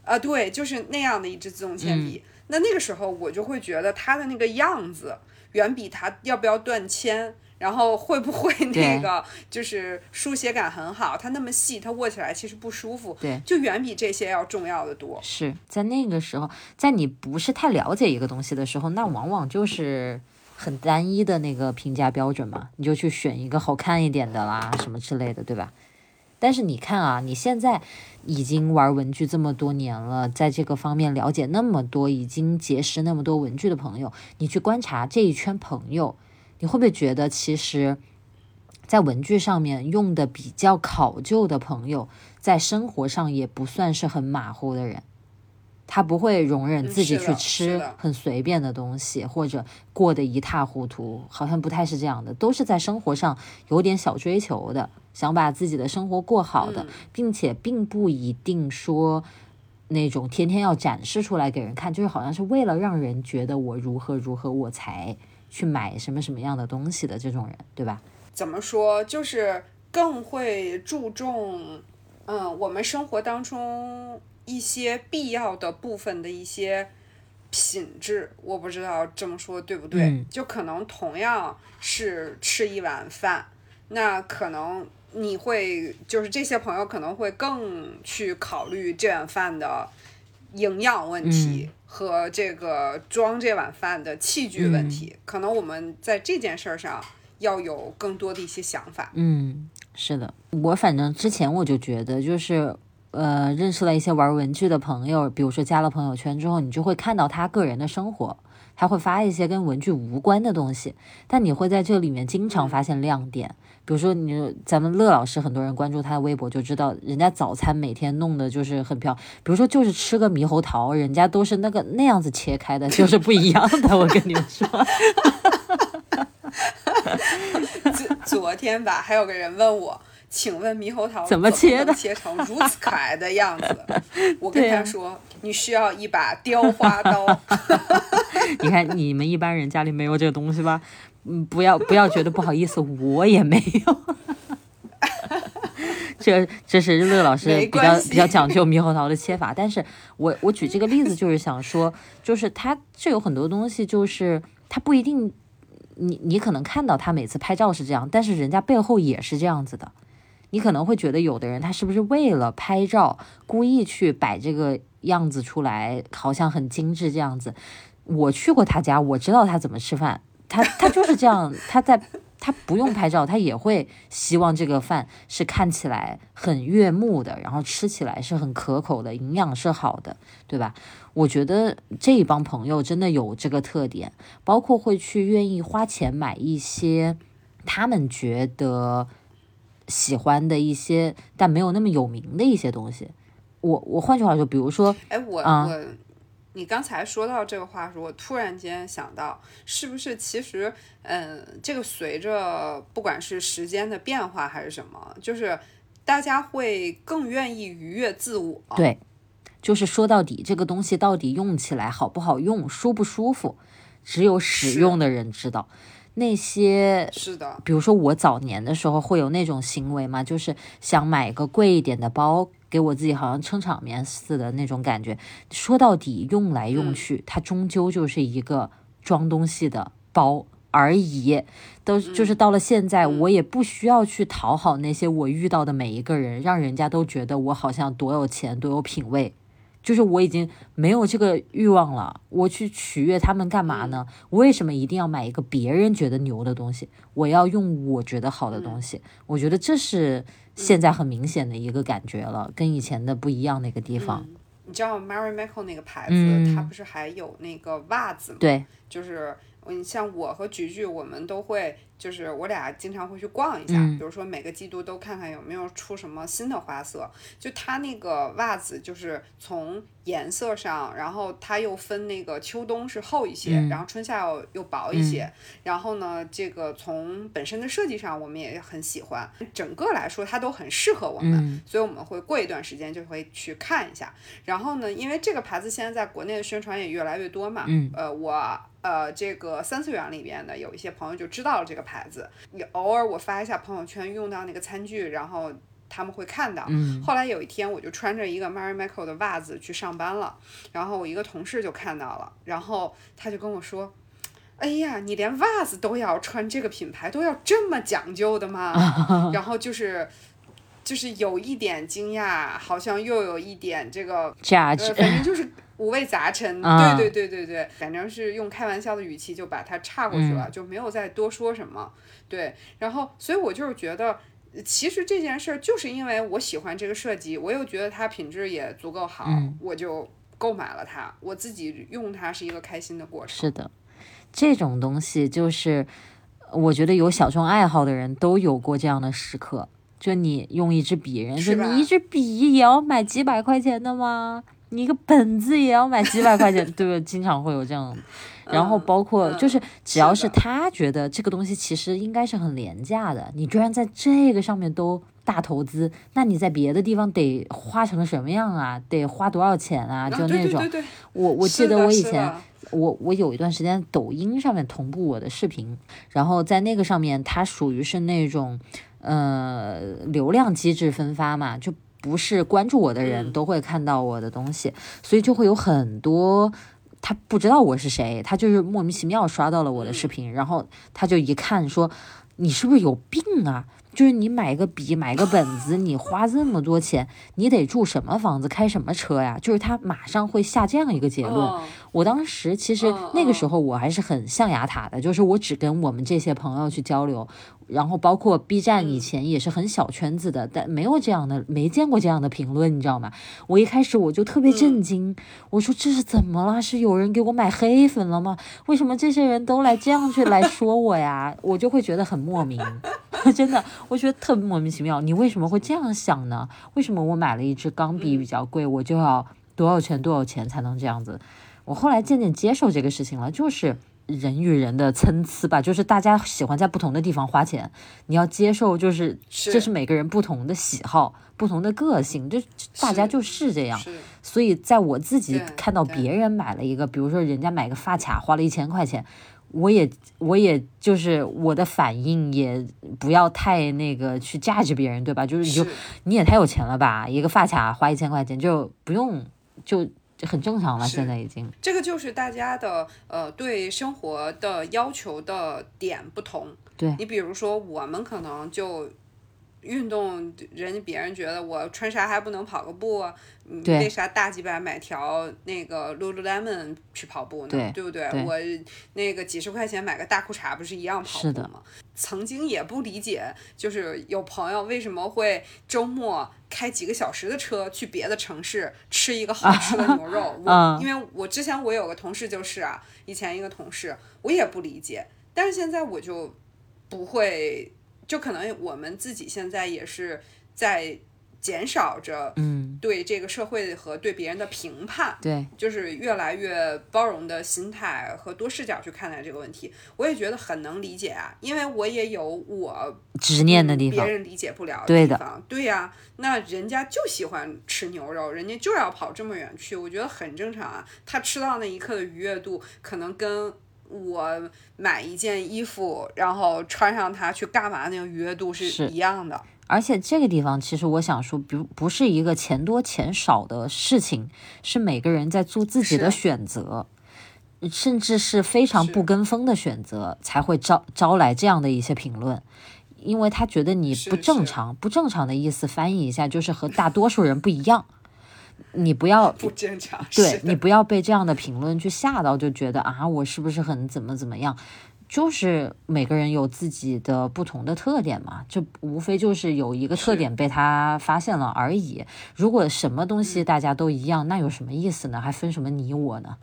Speaker 1: 啊，对，就是那样的一支自动铅
Speaker 2: 嗯
Speaker 1: 笔。那那个时候我就会觉得他的那个样子，远比他要不要断铅，然后会不会那个就是书写感很好，他那么细，他握起来其实不舒服，
Speaker 2: 对，
Speaker 1: 就远比这些要重要的多。
Speaker 2: 是在那个时候，在你不是太了解一个东西的时候，那往往就是很单一的那个评价标准嘛，你就去选一个好看一点的啦，什么之类的，对吧？但是你看啊，你现在已经玩文具这么多年了，在这个方面了解那么多，已经结识那么多文具的朋友，你去观察这一圈朋友，你会不会觉得其实，在文具上面用的比较考究的朋友，在生活上也不算是很马虎的人。他不会容忍
Speaker 1: 嗯
Speaker 2: 自己去吃很随便的东西，或者过得一塌糊涂，好像不太是这样的，都是在生活上有点小追求的，想把自己的生活过好的，
Speaker 1: 嗯
Speaker 2: 并且并不一定说那种天天要展示出来给人看，就是好像是为了让人觉得我如何如何我才去买什么什么样的东西的这种人，对吧？
Speaker 1: 怎么说，就是更会注重，嗯，我们生活当中一些必要的部分的一些品质。我不知道这么说对不对，
Speaker 2: 嗯
Speaker 1: 就可能同样是吃一碗饭，那可能你会就是这些朋友可能会更去考虑这碗饭的营养问题。和这个装这碗饭的器具问题，可能我们在这件事儿上要有更多的一些想法。
Speaker 2: 嗯，是的，我反正之前我就觉得，就是呃，认识了一些玩文具的朋友，比如说加了朋友圈之后，你就会看到他个人的生活，他会发一些跟文具无关的东西，但你会在这里面经常发现亮点。比如说你，咱们乐老师很多人关注他的微博就知道，人家早餐每天弄的就是很漂。比如说就是吃个猕猴桃，人家都是那个 那样子切开的，就是不一样的。我跟你们说，
Speaker 1: 昨昨天吧，还有个人问我，请问猕猴桃
Speaker 2: 怎么切的
Speaker 1: 切成如此可爱的样子？我跟他说，你需要一把雕花刀。
Speaker 2: 你看你们一般人家里没有这个东西吧？嗯，不要不要觉得不好意思，我也没有。这这是乐老师比较比较讲究猕猴桃的切法，但是我我举这个例子就是想说，就是它这有很多东西，就是它不一定，你你可能看到他每次拍照是这样，但是人家背后也是这样子的。你可能会觉得有的人他是不是为了拍照故意去摆这个样子出来，好像很精致这样子。我去过他家，我知道他怎么吃饭，他他就是这样，他在他不用拍照，他也会希望这个饭是看起来很悦目的，然后吃起来是很可口的，营养是好的，对吧？我觉得这一帮朋友真的有这个特点，包括会去愿意花钱买一些他们觉得喜欢的一些，但没有那么有名的一些东西。我我换句话说，比如说，
Speaker 1: 哎，我我。你刚才说到这个话时，我突然间想到，是不是其实，嗯，这个随着不管是时间的变化还是什么，就是大家会更愿意愉悦自我。
Speaker 2: 对，就是说到底，这个东西到底用起来好不好用，舒不舒服，只有使用的人知道。那些
Speaker 1: 是的，
Speaker 2: 比如说我早年的时候会有那种行为嘛，就是想买个贵一点的包。给我自己好像撑场面似的那种感觉。说到底，用来用去，它终究就是一个装东西的包而已。都就是到了现在，我也不需要去讨好那些我遇到的每一个人，让人家都觉得我好像多有钱、多有品味。就是我已经没有这个欲望了。我去取悦他们干嘛呢？为什么一定要买一个别人觉得牛的东西？我要用我觉得好的东西。我觉得这是。现在很明显的一个感觉了，跟以前的不一样的一个地方。
Speaker 1: 你知道 Mary Michael 那个牌子，它不是还有那个袜子吗？
Speaker 2: 对，
Speaker 1: 就是你像我和菊菊，我们都会。就是我俩经常会去逛一下，比如说每个季度都看看有没有出什么新的花色。就它那个袜子，就是从颜色上，然后它又分那个秋冬是厚一些，然后春夏又又薄一些。然后呢，这个从本身的设计上，我们也很喜欢。整个来说，它都很适合我们，所以我们会过一段时间就会去看一下。然后呢，因为这个牌子现在在国内的宣传也越来越多嘛，呃，我呃这个三次元里边的有一些朋友就知道了这个牌。牌子，你偶尔我发一下朋友圈用到那个餐具，然后他们会看到。后来有一天，我就穿着一个 Mary Michael 的袜子去上班了，然后我一个同事就看到了，然后他就跟我说：“哎呀，你连袜子都要穿这个品牌，都要这么讲究的吗？”然后就是就是有一点惊讶，好像又有一点这个
Speaker 2: 价值，
Speaker 1: 反正就是。五味杂陈，对对对对对，反正是用开玩笑的语气就把它岔过去了，就没有再多说什么。对，然后所以我就是觉得，其实这件事儿就是因为我喜欢这个设计，我又觉得它品质也足够好，我就购买了它。我自己用它是一个开心的过程。
Speaker 2: 是的，这种东西就是我觉得有小众爱好的人都有过这样的时刻，就你用一支笔，人说你一支笔也要买几百块钱的吗？你一个本子也要买几百块钱，对不对？经常会有这样，然后包括就是只要是他觉得这个东西其实应该是很廉价的，你居然在这个上面都大投资，那你在别的地方得花成什么样啊？得花多少钱啊？就那种，我我记得我以前我我有一段时间抖音上面同步我的视频，然后在那个上面它属于是那种呃流量机制分发嘛，就。不是关注我的人都会看到我的东西，所以就会有很多他不知道我是谁，他就是莫名其妙刷到了我的视频，然后他就一看说：“你是不是有病啊？就是你买个笔，买个本子，你花这么多钱，你得住什么房子，开什么车呀？”就是他马上会下这样一个结论。我当时其实那个时候我还是很象牙塔的，就是我只跟我们这些朋友去交流。然后包括 B 站以前也是很小圈子的，但没有这样的，没见过这样的评论，你知道吗？我一开始我就特别震惊，我说这是怎么了？是有人给我买黑粉了吗？为什么这些人都来这样去来说我呀？我就会觉得很莫名，真的，我觉得特别莫名其妙。你为什么会这样想呢？为什么我买了一支钢笔比较贵，我就要多少钱多少钱才能这样子？我后来渐渐接受这个事情了，就是。人与人的参差吧，就是大家喜欢在不同的地方花钱，你要接受，就是这是每个人不同的喜好、不同的个性，就大家就是这样。所以在我自己看到别人买了一个，比如说人家买个发卡花了一千块钱，我也我也就是我的反应也不要太那个去价值别人，对吧？就是你就你也太有钱了吧，一个发卡花一千块钱就不用就。很正常了，现在已经。
Speaker 1: 这个就是大家的呃对生活的要求的点不同。
Speaker 2: 对
Speaker 1: 你比如说，我们可能就运动，人家别人觉得我穿啥还不能跑个步，为啥大几百买条那个 Lululemon 去跑步呢？对不对？我那个几十块钱买个大裤衩不是一样跑步吗？曾经也不理解，就是有朋友为什么会周末开几个小时的车去别的城市吃一个好吃的牛肉。我因为我之前我有个同事就是啊，以前一个同事，我也不理解，但是现在我就不会，就可能我们自己现在也是在。减少着，
Speaker 2: 嗯，
Speaker 1: 对这个社会和对别人的评判，
Speaker 2: 对，
Speaker 1: 就是越来越包容的心态和多视角去看待这个问题，我也觉得很能理解啊，因为我也有我
Speaker 2: 执念的地
Speaker 1: 方，别人理解不了
Speaker 2: 的
Speaker 1: 地方，对呀，那人家就喜欢吃牛肉，人家就要跑这么远去，我觉得很正常啊，他吃到那一刻的愉悦度，可能跟我买一件衣服，然后穿上它去干嘛那个愉悦度是一样的。
Speaker 2: 而且这个地方，其实我想说，不不是一个钱多钱少的事情，是每个人在做自己的选择，甚至是非常不跟风的选择，才会招招来这样的一些评论，因为他觉得你不正常，不正常的意思翻译一下就是和大多数人不一样，你不要
Speaker 1: 不坚强，
Speaker 2: 对你不要被这样的评论去吓到，就觉得啊，我是不是很怎么怎么样。就是每个人有自己的不同的特点嘛，就无非就是有一个特点被他发现了而已。如果什么东西大家都一样，那有什么意思呢？还分什么你我呢？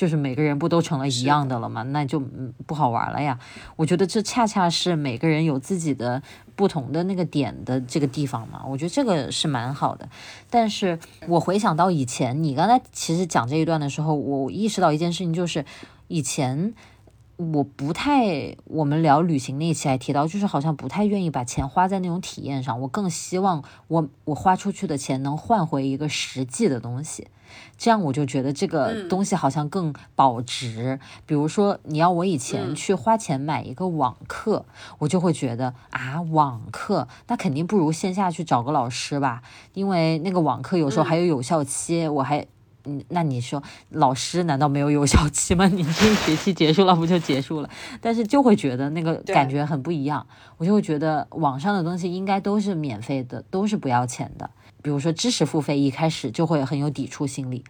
Speaker 2: 就是每个人不都成了一样的了吗？那就不好玩了呀。我觉得这恰恰是每个人有自己的不同的那个点的这个地方嘛。我觉得这个是蛮好的。但是我回想到以前，你刚才其实讲这一段的时候，我意识到一件事情，就是以前。我不太，我们聊旅行那一期还提到，就是好像不太愿意把钱花在那种体验上。我更希望我我花出去的钱能换回一个实际的东西，这样我就觉得这个东西好像更保值。比如说，你要我以前去花钱买一个网课，我就会觉得啊，网课那肯定不如线下去找个老师吧，因为那个网课有时候还有有效期，我还。嗯，那你说老师难道没有有效期吗？你这一学期结束了不就结束了？但是就会觉得那个感觉很不一样。我就会觉得网上的东西应该都是免费的，都是不要钱的。比如说知识付费，一开始就会很有抵触心理。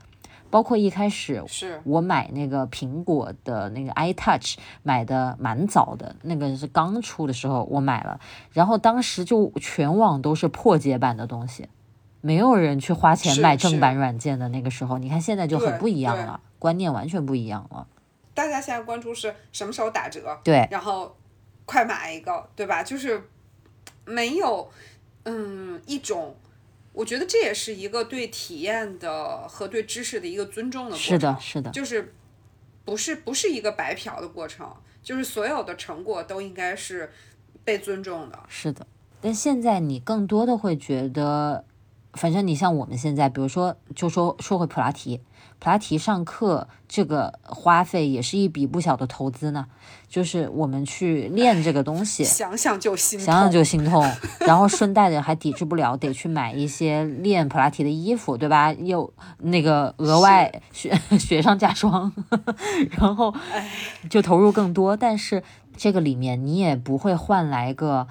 Speaker 2: 包括一开始
Speaker 1: 是
Speaker 2: 我买那个苹果的那个 iTouch 买的蛮早的，那个是刚出的时候我买了，然后当时就全网都是破解版的东西。没有人去花钱买正版软件的那个时候，你看现在就很不一样了，观念完全不一样了。
Speaker 1: 大家现在关注是什么时候打折，
Speaker 2: 对，
Speaker 1: 然后快买一个，对吧？就是没有，嗯，一种，我觉得这也是一个对体验的和对知识的一个尊重的过程。
Speaker 2: 是的，是的，
Speaker 1: 就是不是不是一个白嫖的过程，就是所有的成果都应该是被尊重的。
Speaker 2: 是的，但现在你更多的会觉得。反正你像我们现在，比如说，就说说回普拉提，普拉提上课这个花费也是一笔不小的投资呢。就是我们去练这个东西，
Speaker 1: 想想就心
Speaker 2: 痛，想想就心痛。然后顺带的还抵制不了，得去买一些练普拉提的衣服，对吧？又那个额外雪雪 上加霜，然后就投入更多。但是这个里面你也不会换来个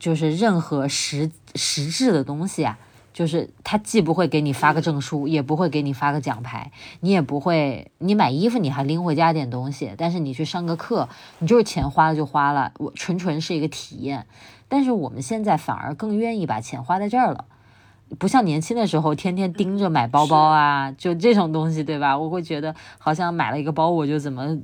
Speaker 2: 就是任何实实质的东西啊。就是他既不会给你发个证书，也不会给你发个奖牌，你也不会，你买衣服你还拎回家点东西，但是你去上个课，你就是钱花了就花了，我纯纯是一个体验。但是我们现在反而更愿意把钱花在这儿了，不像年轻的时候天天盯着买包包啊，就这种东西，对吧？我会觉得好像买了一个包我就怎么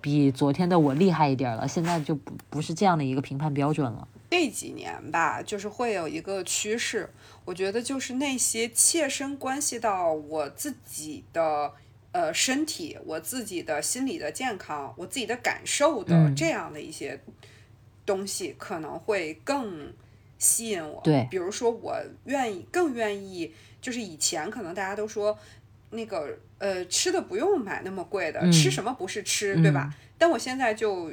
Speaker 2: 比昨天的我厉害一点了，现在就不不是这样的一个评判标准了。
Speaker 1: 这几年吧，就是会有一个趋势，我觉得就是那些切身关系到我自己的呃身体、我自己的心理的健康、我自己的感受的这样的一些东西，可能会更吸引我。
Speaker 2: 对，
Speaker 1: 比如说我愿意更愿意，就是以前可能大家都说那个呃吃的不用买那么贵的，吃什么不是吃，对吧？但我现在就。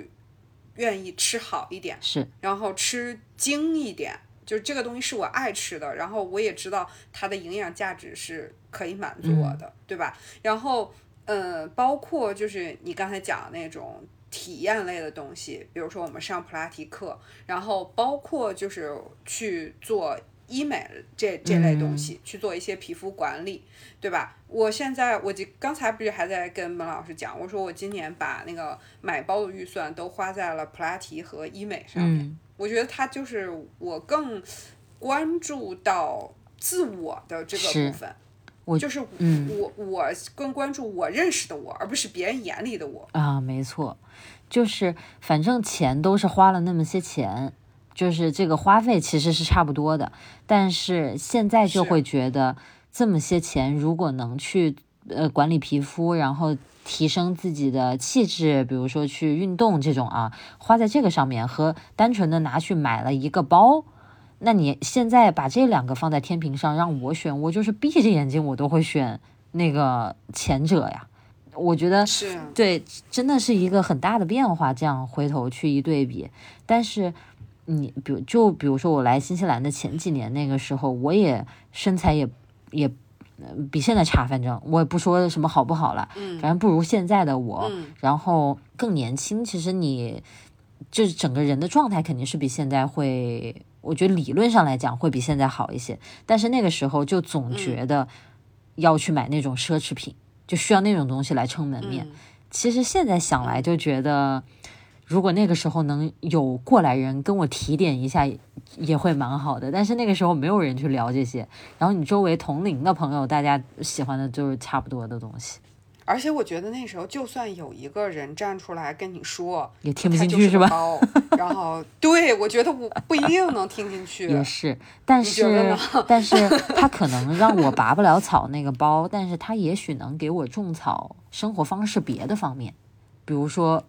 Speaker 1: 愿意吃好一点，
Speaker 2: 是，
Speaker 1: 然后吃精一点，就是这个东西是我爱吃的，然后我也知道它的营养价值是可以满足我的，对吧？然后，呃，包括就是你刚才讲的那种体验类的东西，比如说我们上普拉提课，然后包括就是去做医美这这类东西去做一些皮肤管理，对吧？我现在我就刚才不是还在跟孟老师讲，我说我今年把那个买包的预算都花在了普拉提和医美上面。我觉得它就是我更关注到自我的这个部分，
Speaker 2: 我
Speaker 1: 就是我我更关注我认识的我，而不是别人眼里的我
Speaker 2: 啊，没错，就是反正钱都是花了那么些钱。就是这个花费其实是差不多的，但是现在就会觉得这么些钱如果能去呃管理皮肤，然后提升自己的气质，比如说去运动这种啊，花在这个上面和单纯的拿去买了一个包，那你现在把这两个放在天平上让我选，我就是闭着眼睛我都会选那个前者呀。我觉得
Speaker 1: 是
Speaker 2: 对，真的是一个很大的变化。这样回头去一对比，但是。你比如就比如说我来新西兰的前几年那个时候，我也身材也也比现在差，反正我也不说什么好不好了，
Speaker 1: 嗯，
Speaker 2: 反正不如现在的我，然后更年轻。其实你就是整个人的状态肯定是比现在会，我觉得理论上来讲会比现在好一些。但是那个时候就总觉得要去买那种奢侈品，就需要那种东西来撑门面。其实现在想来就觉得。如果那个时候能有过来人跟我提点一下，也会蛮好的。但是那个时候没有人去聊这些，然后你周围同龄的朋友，大家喜欢的就是差不多的东西。
Speaker 1: 而且我觉得那时候，就算有一个人站出来跟你说，
Speaker 2: 也听不进去是吧？
Speaker 1: 然后，对我觉得我不一定能听进去。
Speaker 2: 也是，但是，但是他可能让我拔不了草那个包，但是他也许能给我种草生活方式别的方面。比如说，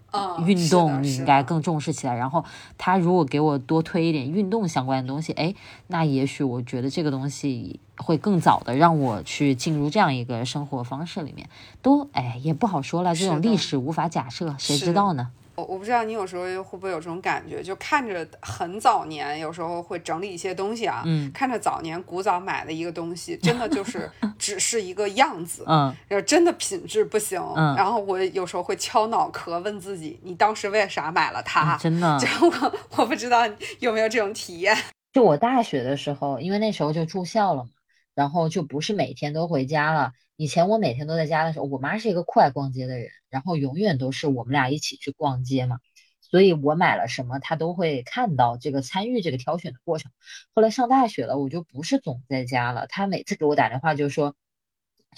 Speaker 2: 运动你应该更重视起来。然后他如果给我多推一点运动相关的东西，哎，那也许我觉得这个东西会更早的让我去进入这样一个生活方式里面。都哎，也不好说了，这种历史无法假设，谁知道呢？
Speaker 1: 我我不知道你有时候会不会有这种感觉，就看着很早年，有时候会整理一些东西啊，
Speaker 2: 嗯，
Speaker 1: 看着早年古早买的一个东西，真的就 是只是一个样子，
Speaker 2: 嗯，
Speaker 1: 然后真的品质不行，嗯，然后我有时候会敲脑壳问自己，你当时为啥买了它？
Speaker 2: 真的，
Speaker 1: 就我我不知道有没有这种体验。
Speaker 2: 就我大学的时候，因为那时候就住校了嘛，然后就不是每天都回家了。以前我每天都在家的时候，我妈是一个酷爱逛街的人，然后永远都是我们俩一起去逛街嘛，所以我买了什么，她都会看到这个参与这个挑选的过程。后来上大学了，我就不是总在家了，她每次给我打电话就说：“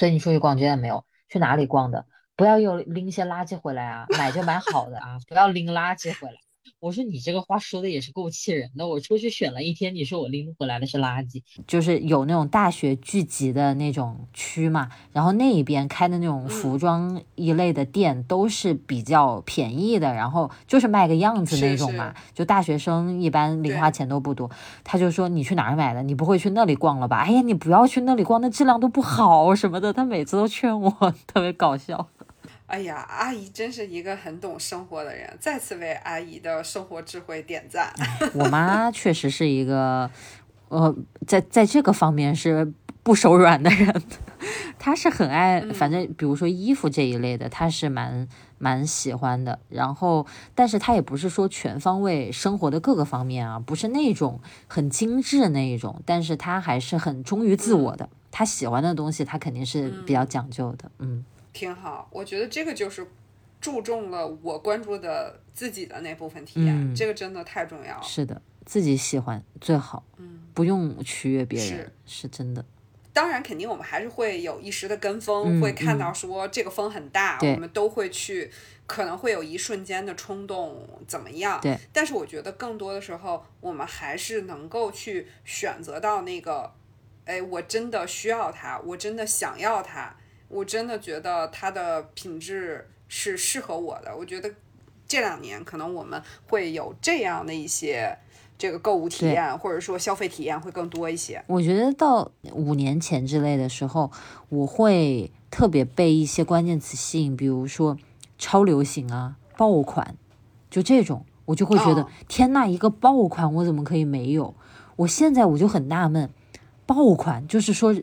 Speaker 2: 所以你出去逛街了没有？去哪里逛的？不要又拎一些垃圾回来啊，买就买好的啊，不要拎垃圾回来。”我说你这个话说的也是够气人的。我出去选了一天，你说我拎回来的是垃圾，就是有那种大学聚集的那种区嘛，然后那一边开的那种服装一类的店都是比较便宜的，然后就是卖个样子那种嘛，就大学生一般零花钱都不多。他就说你去哪儿买的？你不会去那里逛了吧？哎呀，你不要去那里逛，那质量都不好什么的。他每次都劝我，特别搞笑。
Speaker 1: 哎呀，阿姨真是一个很懂生活的人，再次为阿姨的生活智慧点赞。
Speaker 2: 我妈确实是一个，呃，在在这个方面是不手软的人。她是很爱，反正比如说衣服这一类的，她是蛮蛮喜欢的。然后，但是她也不是说全方位生活的各个方面啊，不是那种很精致那一种，但是她还是很忠于自我的。她喜欢的东西，她肯定是比较讲究的。嗯。
Speaker 1: 挺好，我觉得这个就是注重了我关注的自己的那部分体验，这个真的太重要了。
Speaker 2: 是的，自己喜欢最好，
Speaker 1: 嗯，
Speaker 2: 不用取悦别人，
Speaker 1: 是
Speaker 2: 是真的。
Speaker 1: 当然，肯定我们还是会有一时的跟风，会看到说这个风很大，我们都会去，可能会有一瞬间的冲动，怎么样？
Speaker 2: 对。
Speaker 1: 但是我觉得更多的时候，我们还是能够去选择到那个，哎，我真的需要它，我真的想要它。我真的觉得它的品质是适合我的。我觉得这两年可能我们会有这样的一些这个购物体验，或者说消费体验会更多一些。
Speaker 2: 我觉得到五年前之类的时候，我会特别被一些关键词吸引，比如说超流行啊、爆款，就这种，我就会觉得天呐，一个爆款我怎么可以没有？我现在我就很纳闷，爆款就是说。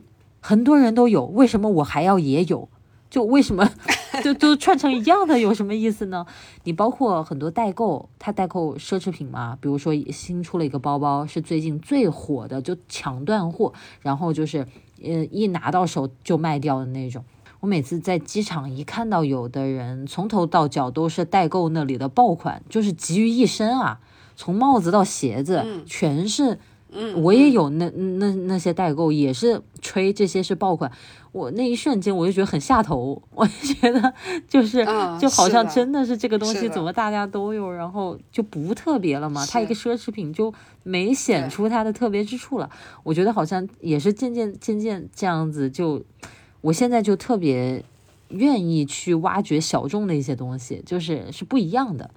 Speaker 2: 很多人都有，为什么我还要也有？就为什么 就都串成一样的，有什么意思呢？你包括很多代购，他代购奢侈品嘛，比如说新出了一个包包，是最近最火的，就抢断货，然后就是呃一拿到手就卖掉的那种。我每次在机场一看到有的人从头到脚都是代购那里的爆款，就是集于一身啊，从帽子到鞋子全是。
Speaker 1: 嗯，
Speaker 2: 我也有那那那些代购，也是吹这些是爆款。我那一瞬间我就觉得很下头，我就觉得就是就好像真的是这个东西怎么大家都有，然后就不特别了嘛？它一个奢侈品就没显出它的特别之处了。我觉得好像也是渐渐渐渐这样子，就我现在就特别愿意去挖掘小众的一些东西，就是是不一样的。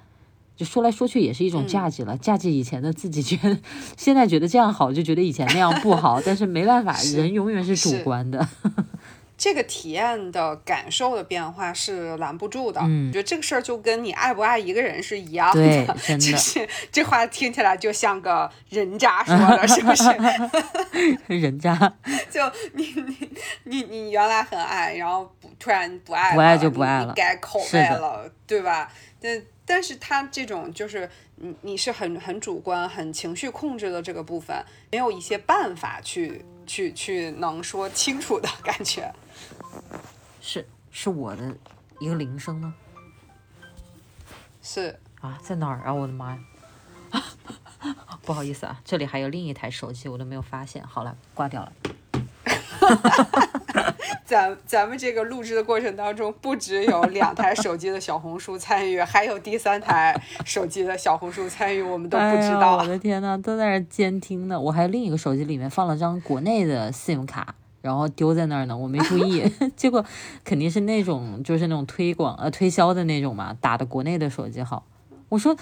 Speaker 2: 就说来说去也是一种价值了，价值以前的自己觉得，现在觉得这样好，就觉得以前那样不好，但是没办法，人永远是主观的。
Speaker 1: 这个体验的感受的变化是拦不住的。嗯，我觉得这个事儿就跟你爱不爱一个人是一样
Speaker 2: 的，
Speaker 1: 就是 这话听起来就像个人渣说的，是不是？
Speaker 2: 人渣。
Speaker 1: 就你你你你原来很爱，然后突然不爱，
Speaker 2: 不爱就不爱了，
Speaker 1: 改口味了，对吧？但但是他这种就是你你是很很主观、很情绪控制的这个部分，没有一些办法去去去能说清楚的 感觉。
Speaker 2: 是是我的一个铃声吗？
Speaker 1: 是
Speaker 2: 啊，在哪儿啊？我的妈呀！不好意思啊，这里还有另一台手机，我都没有发现。好了，挂掉了。
Speaker 1: 咱咱们这个录制的过程当中，不只有两台手机的小红书参与，还有第三台手机的小红书参与，我们都不知道。
Speaker 2: 我的天呐，都在那监听呢！我还有另一个手机里面放了张国内的 SIM 卡，然后丢在那儿呢，我没注意，结果肯定是那种就是那种推广呃推销的那种嘛，打的国内的手机号。我说。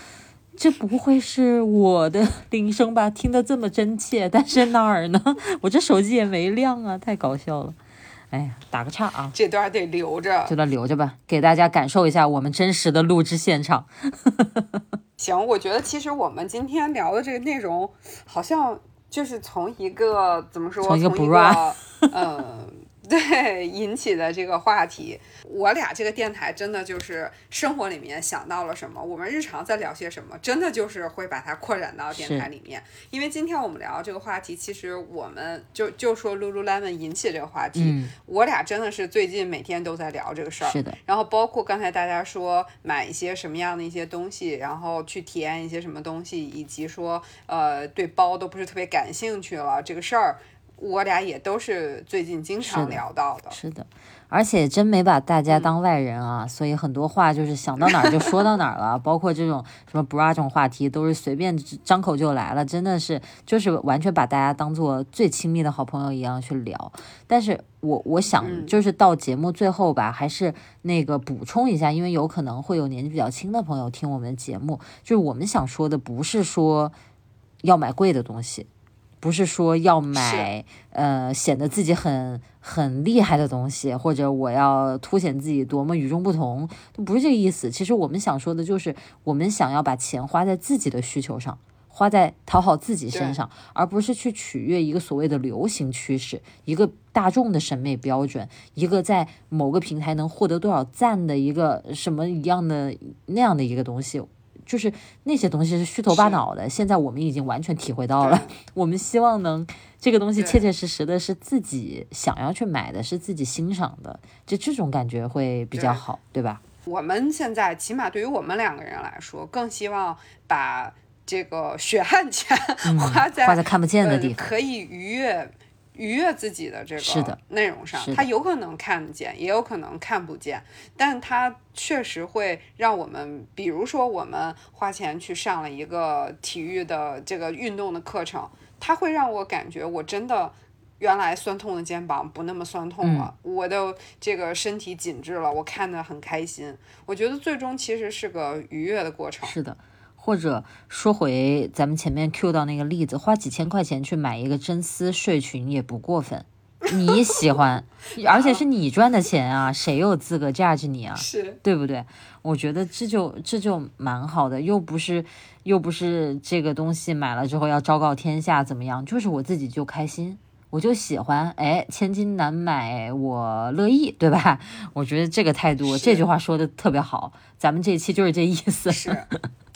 Speaker 2: 这不会是我的 铃声吧？听得这么真切，但是哪儿呢？我这手机也没亮啊，太搞笑了。哎呀，打个岔啊，
Speaker 1: 这段得留着，
Speaker 2: 这段留着吧，给大家感受一下我们真实的录制现场。
Speaker 1: 行，我觉得其实我们今天聊的这个内容，好像就是从一个怎么说，从
Speaker 2: 一个
Speaker 1: bra，嗯。对 引起的这个话题，我俩这个电台真的就是生活里面想到了什么，我们日常在聊些什么，真的就是会把它扩展到电台里面。因为今天我们聊这个话题，其实我们就就说 Lululemon 引起这个话题，我俩真的是最近每天都在聊这个事儿。
Speaker 2: 是的。
Speaker 1: 然后包括刚才大家说买一些什么样的一些东西，然后去体验一些什么东西，以及说呃对包都不是特别感兴趣了这个事儿。我俩也都是最近经常聊到的，
Speaker 2: 是的，而且真没把大家当外人啊，所以很多话就是想到哪儿就说到哪儿了，包括这种什么 bra 这种话题都是随便张口就来了，真的是就是完全把大家当做最亲密的好朋友一样去聊。但是我我想就是到节目最后吧，还是那个补充一下，因为有可能会有年纪比较轻的朋友听我们的节目，就是我们想说的不是说要买贵的东西。不是说要买，呃，显得自己很很厉害的东西，或者我要凸显自己多么与众不同，都不是这个意思。其实我们想说的就是，我们想要把钱花在自己的需求上，花在讨好自己身上，而不是去取悦一个所谓的流行趋势，一个大众的审美标准，一个在某个平台能获得多少赞的一个什么一样的那样的一个东西。就是那些东西是虚头巴脑的，现在我们已经完全体会到了。我们希望能这个东西切切实实的是自己想要去买的，是自己欣赏的，就这种感觉会比较好，对吧？
Speaker 1: 我们现在起码对于我们两个人来说，更希望把这个血汗钱 花在
Speaker 2: 花在看不见的地
Speaker 1: 方，可以愉悦。愉悦自己的这个内容上，它有可能看得见，也有可能看不见，但它确实会让我们，比如说我们花钱去上了一个体育的这个运动的课程，它会让我感觉我真的原来酸痛的肩膀不那么酸痛了，我的这个身体紧致了，我看得很开心。我觉得最终其实是个愉悦的过程。
Speaker 2: 是的。或者说回咱们前面 Q 到那个例子，花几千块钱去买一个真丝睡裙也不过分。你喜欢，而且是你赚的钱啊，谁有资格 judge 你啊？
Speaker 1: 是
Speaker 2: 对不对？我觉得这就这就蛮好的，又不是又不是这个东西买了之后要昭告天下怎么样？就是我自己就开心，我就喜欢，哎，千金难买我乐意，对吧？我觉得这个态度，这句话说的特别好。咱们这期就是这意思。
Speaker 1: 是，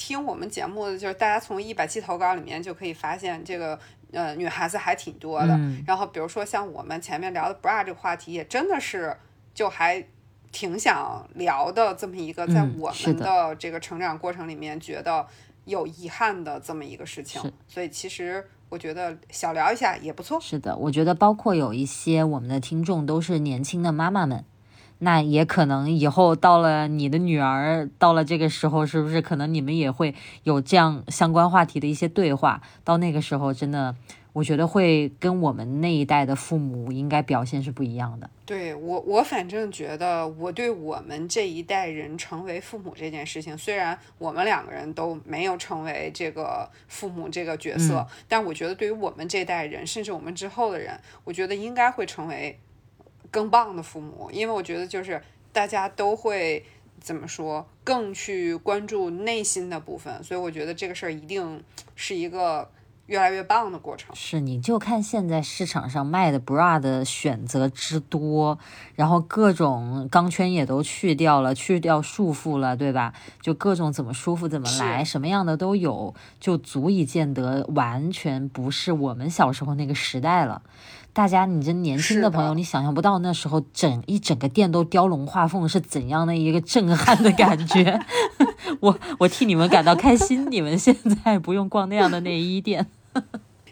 Speaker 1: 听我们节目的就是大家从一百期投稿里面就可以发现，这个呃女孩子还挺多的。然后比如说像我们前面聊的 bra 这个话题，也真的是就还挺想聊的这么一个，在我们的这个成长过程里面觉得有遗憾的这么一个事情。所以其实。我觉得小聊一下也不错。
Speaker 2: 是的，我觉得包括有一些我们的听众都是年轻的妈妈们，那也可能以后到了你的女儿到了这个时候，是不是可能你们也会有这样相关话题的一些对话？到那个时候，真的。我觉得会跟我们那一代的父母应该表现是不一样的。
Speaker 1: 对我，我反正觉得，我对我们这一代人成为父母这件事情，虽然我们两个人都没有成为这个父母这个角色，但我觉得对于我们这代人，甚至我们之后的人，我觉得应该会成为更棒的父母，因为我觉得就是大家都会怎么说，更去关注内心的部分，所以我觉得这个事儿一定是一个。越来越棒的过程
Speaker 2: 是，你就看现在市场上卖的 bra 的选择之多，然后各种钢圈也都去掉了，去掉束缚了，对吧？就各种怎么舒服怎么来，什么样的都有，就足以见得完全不是我们小时候那个时代了。大家，你这年轻的朋友，你想象不到那时候整一整个店都雕龙画凤是怎样的一个震撼的感觉。我我替你们感到开心，你们现在不用逛那样的内衣店。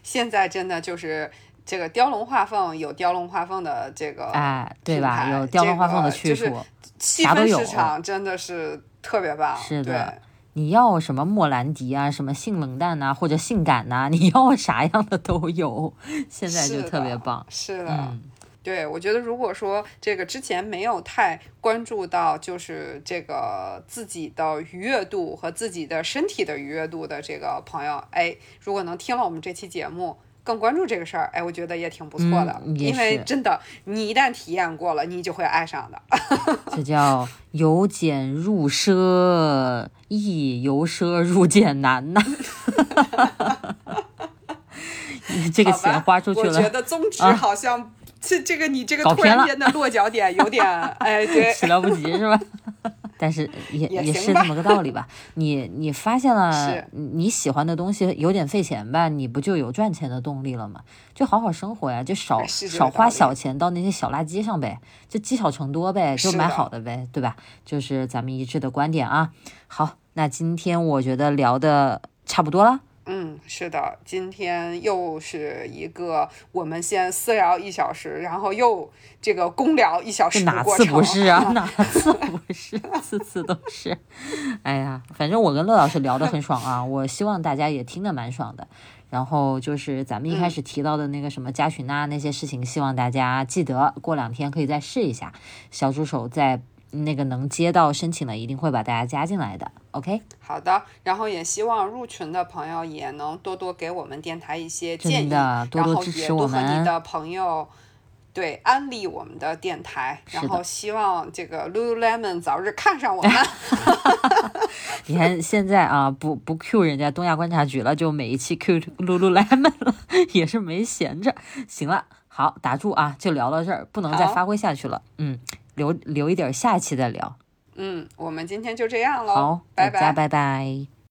Speaker 1: 现在真的就是这个雕龙画凤，有雕龙画凤的这个
Speaker 2: 哎，对吧？有雕龙画凤的去处，
Speaker 1: 啥都有。市场真的是特别棒。
Speaker 2: 是的，你要什么莫兰迪啊，什么性冷淡呐，或者性感呐，你要啥样的都有。现在就特别棒。
Speaker 1: 是的。对，我觉得如果说这个之前没有太关注到，就是这个自己的愉悦度和自己的身体的愉悦度的这个朋友，哎，如果能听了我们这期节目，更关注这个事儿，哎，我觉得也挺不错的。因为真的，你一旦体验过了，你就会爱上的。
Speaker 2: 这叫由俭入奢易，由奢入俭难呐。这个钱花出去了，
Speaker 1: 我觉得宗旨好像。这这个你这个突然间的落脚点有点哎，对，
Speaker 2: 始料不及是吧？但是也也是这么个道理吧。你你发现了你喜欢的东西有点费钱吧？你不就有赚钱的动力了吗？就好好生活呀，就少少花小钱到那些小垃圾上呗，就积少成多呗，就买好的呗，对吧？就是咱们一致的观点啊。好，那今天我觉得聊的差不多了。
Speaker 1: 嗯，是的，今天又是一个我们先私聊一小时，然后又这个公聊一小时
Speaker 2: 哪次不是啊？哪次不是？次次都是。哎呀，反正我跟乐老师聊得很爽啊，我希望大家也听得蛮爽的。然后就是咱们一开始提到的那个什么加群啊那些事情，希望大家记得过两天可以再试一下。小助手在。那个能接到申请的，一定会把大家加进来的。OK，
Speaker 1: 好的。然后也希望入群的朋友也能多多给我们电台一些建议，
Speaker 2: 多多支持我们。
Speaker 1: 然后也多和你的朋友对安利我们的电台。然后希望这个 Lululemon 早日看上我们。
Speaker 2: 你看现在啊，不不 Q 人家东亚观察局了，就每一期 Q Lululemon 了，也是没闲着。行了，好打住啊，就聊到这儿，不能再发挥下去了。嗯。留留一点，下期再聊。
Speaker 1: 嗯，我们今天就这样喽。
Speaker 2: 好，
Speaker 1: 拜拜，
Speaker 2: 拜拜。